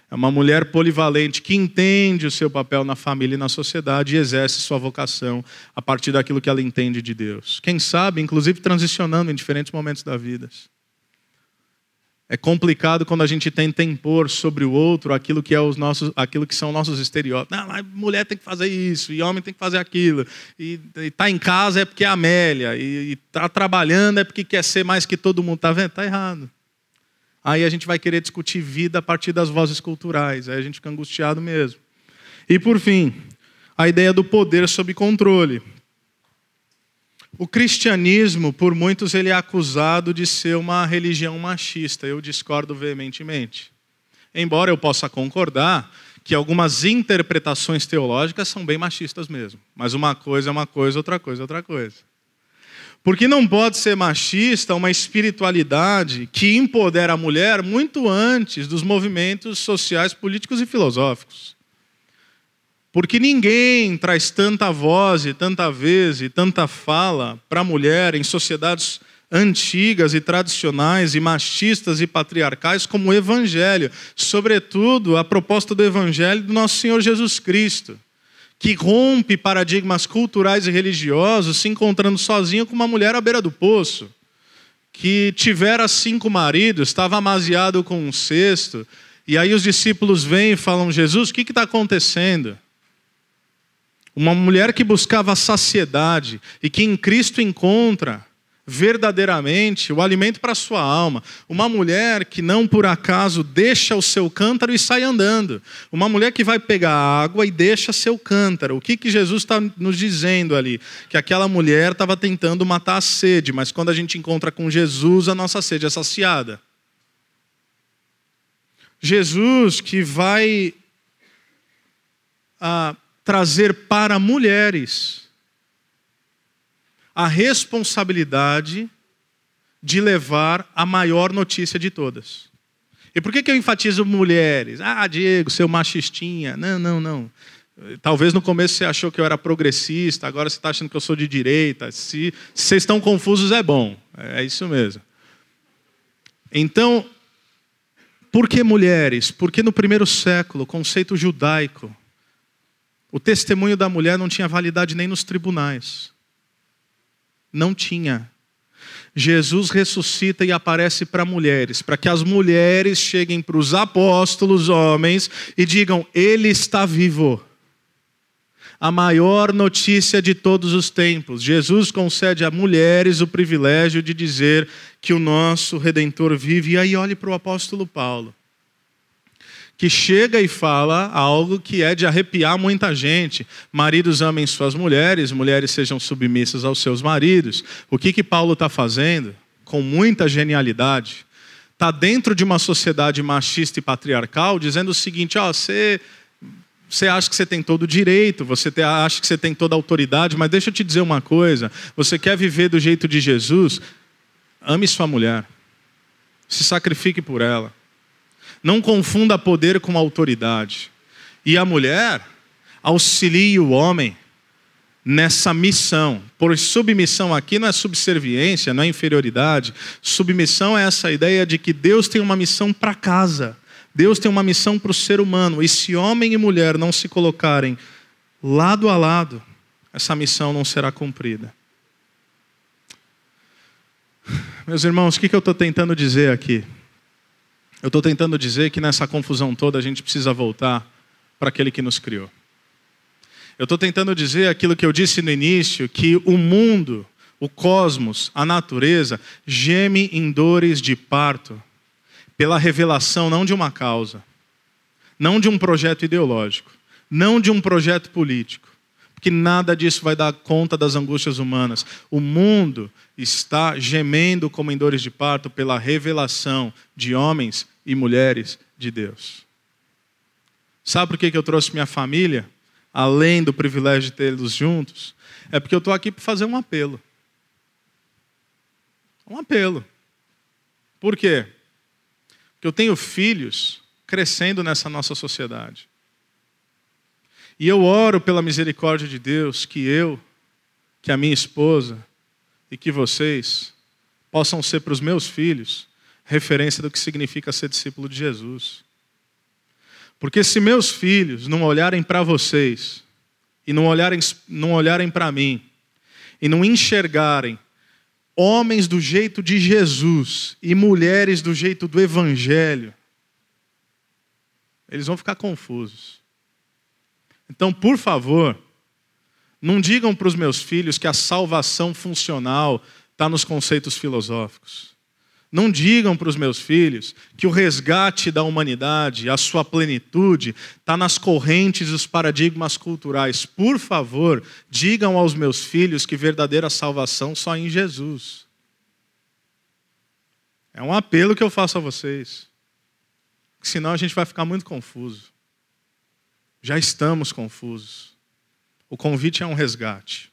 É uma mulher polivalente que entende o seu papel na família e na sociedade e exerce sua vocação a partir daquilo que ela entende de Deus. Quem sabe, inclusive transicionando em diferentes momentos da vida. É complicado quando a gente tenta impor sobre o outro aquilo que, é os nossos, aquilo que são nossos estereótipos. Não, mulher tem que fazer isso, e homem tem que fazer aquilo. E está em casa é porque é Amélia, e está trabalhando é porque quer ser mais que todo mundo. Está vendo? Está errado. Aí a gente vai querer discutir vida a partir das vozes culturais. Aí a gente fica angustiado mesmo. E por fim, a ideia do poder sob controle. O cristianismo, por muitos, ele é acusado de ser uma religião machista. Eu discordo veementemente. Embora eu possa concordar que algumas interpretações teológicas são bem machistas mesmo. Mas uma coisa é uma coisa, outra coisa é outra coisa. Porque não pode ser machista uma espiritualidade que empodera a mulher muito antes dos movimentos sociais, políticos e filosóficos. Porque ninguém traz tanta voz e tanta vez e tanta fala para a mulher em sociedades antigas e tradicionais e machistas e patriarcais como o Evangelho, sobretudo a proposta do Evangelho do nosso Senhor Jesus Cristo que rompe paradigmas culturais e religiosos, se encontrando sozinho com uma mulher à beira do poço, que tivera cinco maridos, estava amaziado com um cesto, e aí os discípulos vêm e falam: Jesus, o que está acontecendo? Uma mulher que buscava saciedade e que em Cristo encontra verdadeiramente o alimento para sua alma. Uma mulher que não por acaso deixa o seu cântaro e sai andando. Uma mulher que vai pegar água e deixa seu cântaro. O que, que Jesus está nos dizendo ali? Que aquela mulher estava tentando matar a sede, mas quando a gente encontra com Jesus, a nossa sede é saciada. Jesus que vai ah, trazer para mulheres a responsabilidade de levar a maior notícia de todas. E por que, que eu enfatizo mulheres? Ah, Diego, seu machistinha. Não, não, não. Talvez no começo você achou que eu era progressista, agora você está achando que eu sou de direita. Se, se vocês estão confusos, é bom. É isso mesmo. Então, por que mulheres? Porque no primeiro século, o conceito judaico, o testemunho da mulher não tinha validade nem nos tribunais. Não tinha. Jesus ressuscita e aparece para mulheres, para que as mulheres cheguem para os apóstolos, homens, e digam: Ele está vivo. A maior notícia de todos os tempos. Jesus concede a mulheres o privilégio de dizer que o nosso redentor vive. E aí, olhe para o apóstolo Paulo que chega e fala algo que é de arrepiar muita gente. Maridos amem suas mulheres, mulheres sejam submissas aos seus maridos. O que, que Paulo está fazendo? Com muita genialidade. Está dentro de uma sociedade machista e patriarcal, dizendo o seguinte: ó, você. Você acha que você tem todo o direito, você acha que você tem toda a autoridade, mas deixa eu te dizer uma coisa: você quer viver do jeito de Jesus? Ame sua mulher, se sacrifique por ela. Não confunda poder com autoridade. E a mulher auxilia o homem nessa missão. Por submissão aqui não é subserviência, não é inferioridade. Submissão é essa ideia de que Deus tem uma missão para casa. Deus tem uma missão para o ser humano. E se homem e mulher não se colocarem lado a lado, essa missão não será cumprida. Meus irmãos, o que eu estou tentando dizer aqui? Eu estou tentando dizer que nessa confusão toda a gente precisa voltar para aquele que nos criou. Eu estou tentando dizer aquilo que eu disse no início, que o mundo, o cosmos, a natureza, geme em dores de parto pela revelação não de uma causa, não de um projeto ideológico, não de um projeto político, porque nada disso vai dar conta das angústias humanas. O mundo está gemendo como em dores de parto pela revelação de homens e mulheres de Deus. Sabe por que eu trouxe minha família? Além do privilégio de tê-los juntos, é porque eu estou aqui para fazer um apelo. Um apelo. Por quê? Porque eu tenho filhos crescendo nessa nossa sociedade. E eu oro pela misericórdia de Deus que eu, que a minha esposa e que vocês possam ser para os meus filhos referência do que significa ser discípulo de Jesus. Porque se meus filhos não olharem para vocês e não olharem, não olharem para mim e não enxergarem homens do jeito de Jesus e mulheres do jeito do Evangelho, eles vão ficar confusos. Então, por favor, não digam para os meus filhos que a salvação funcional está nos conceitos filosóficos. Não digam para os meus filhos que o resgate da humanidade, a sua plenitude, está nas correntes dos paradigmas culturais. Por favor, digam aos meus filhos que verdadeira salvação só em Jesus. É um apelo que eu faço a vocês. Senão a gente vai ficar muito confuso. Já estamos confusos. O convite é um resgate.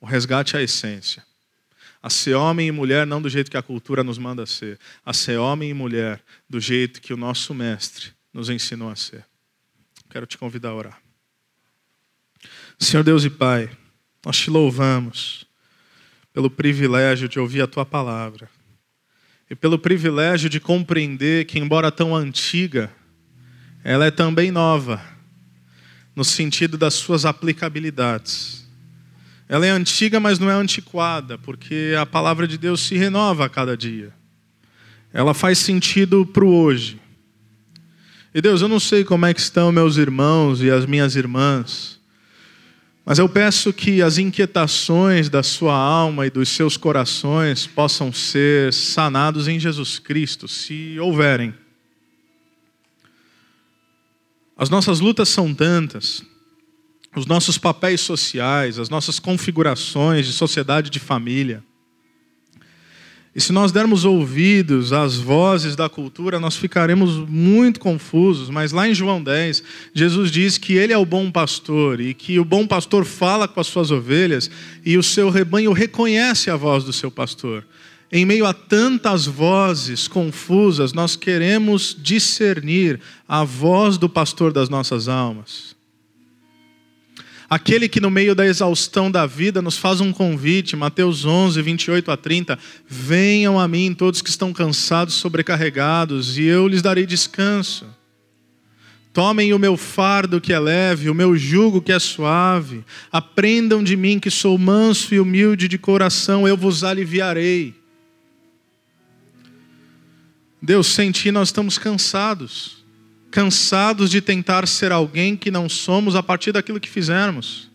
O resgate é a essência. A ser homem e mulher não do jeito que a cultura nos manda ser. A ser homem e mulher do jeito que o nosso mestre nos ensinou a ser. Quero te convidar a orar. Senhor Deus e Pai, nós te louvamos pelo privilégio de ouvir a tua palavra e pelo privilégio de compreender que, embora tão antiga, ela é também nova no sentido das suas aplicabilidades. Ela é antiga, mas não é antiquada, porque a palavra de Deus se renova a cada dia. Ela faz sentido para o hoje. E Deus, eu não sei como é que estão meus irmãos e as minhas irmãs, mas eu peço que as inquietações da sua alma e dos seus corações possam ser sanados em Jesus Cristo, se houverem. As nossas lutas são tantas, os nossos papéis sociais, as nossas configurações de sociedade de família. E se nós dermos ouvidos às vozes da cultura, nós ficaremos muito confusos. Mas lá em João 10, Jesus diz que ele é o bom pastor e que o bom pastor fala com as suas ovelhas e o seu rebanho reconhece a voz do seu pastor. Em meio a tantas vozes confusas, nós queremos discernir a voz do pastor das nossas almas. Aquele que no meio da exaustão da vida nos faz um convite, Mateus 11, 28 a 30, venham a mim todos que estão cansados, sobrecarregados, e eu lhes darei descanso. Tomem o meu fardo que é leve, o meu jugo que é suave, aprendam de mim que sou manso e humilde de coração, eu vos aliviarei. Deus, sem ti nós estamos cansados. Cansados de tentar ser alguém que não somos a partir daquilo que fizermos.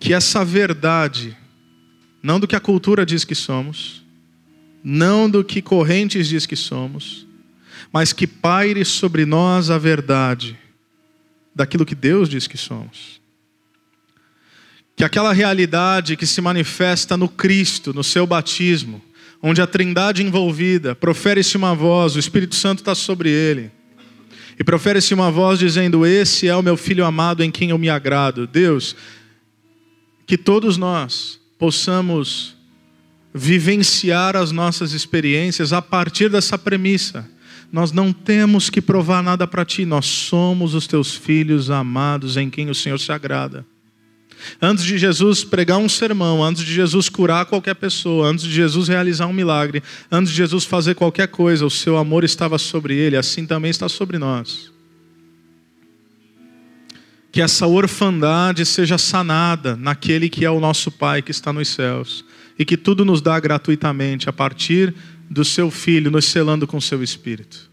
Que essa verdade, não do que a cultura diz que somos, não do que correntes diz que somos, mas que paire sobre nós a verdade daquilo que Deus diz que somos. Que aquela realidade que se manifesta no Cristo, no seu batismo, onde a trindade envolvida profere-se uma voz, o Espírito Santo está sobre ele. E profere-se uma voz dizendo: Esse é o meu filho amado em quem eu me agrado. Deus, que todos nós possamos vivenciar as nossas experiências a partir dessa premissa. Nós não temos que provar nada para ti, nós somos os teus filhos amados em quem o Senhor se agrada. Antes de Jesus pregar um sermão, antes de Jesus curar qualquer pessoa, antes de Jesus realizar um milagre, antes de Jesus fazer qualquer coisa, o seu amor estava sobre ele, assim também está sobre nós. Que essa orfandade seja sanada naquele que é o nosso Pai que está nos céus e que tudo nos dá gratuitamente a partir do seu Filho, nos selando com seu Espírito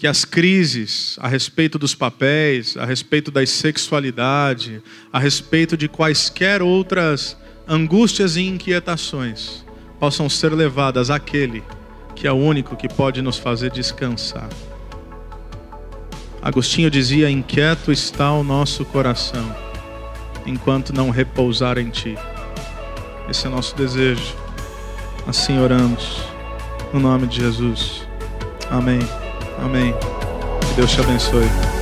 que as crises a respeito dos papéis, a respeito da sexualidade, a respeito de quaisquer outras angústias e inquietações possam ser levadas àquele que é o único que pode nos fazer descansar. Agostinho dizia: Inquieto está o nosso coração, enquanto não repousar em Ti. Esse é nosso desejo. Assim oramos, no nome de Jesus. Amém. Amém. Que Deus te abençoe.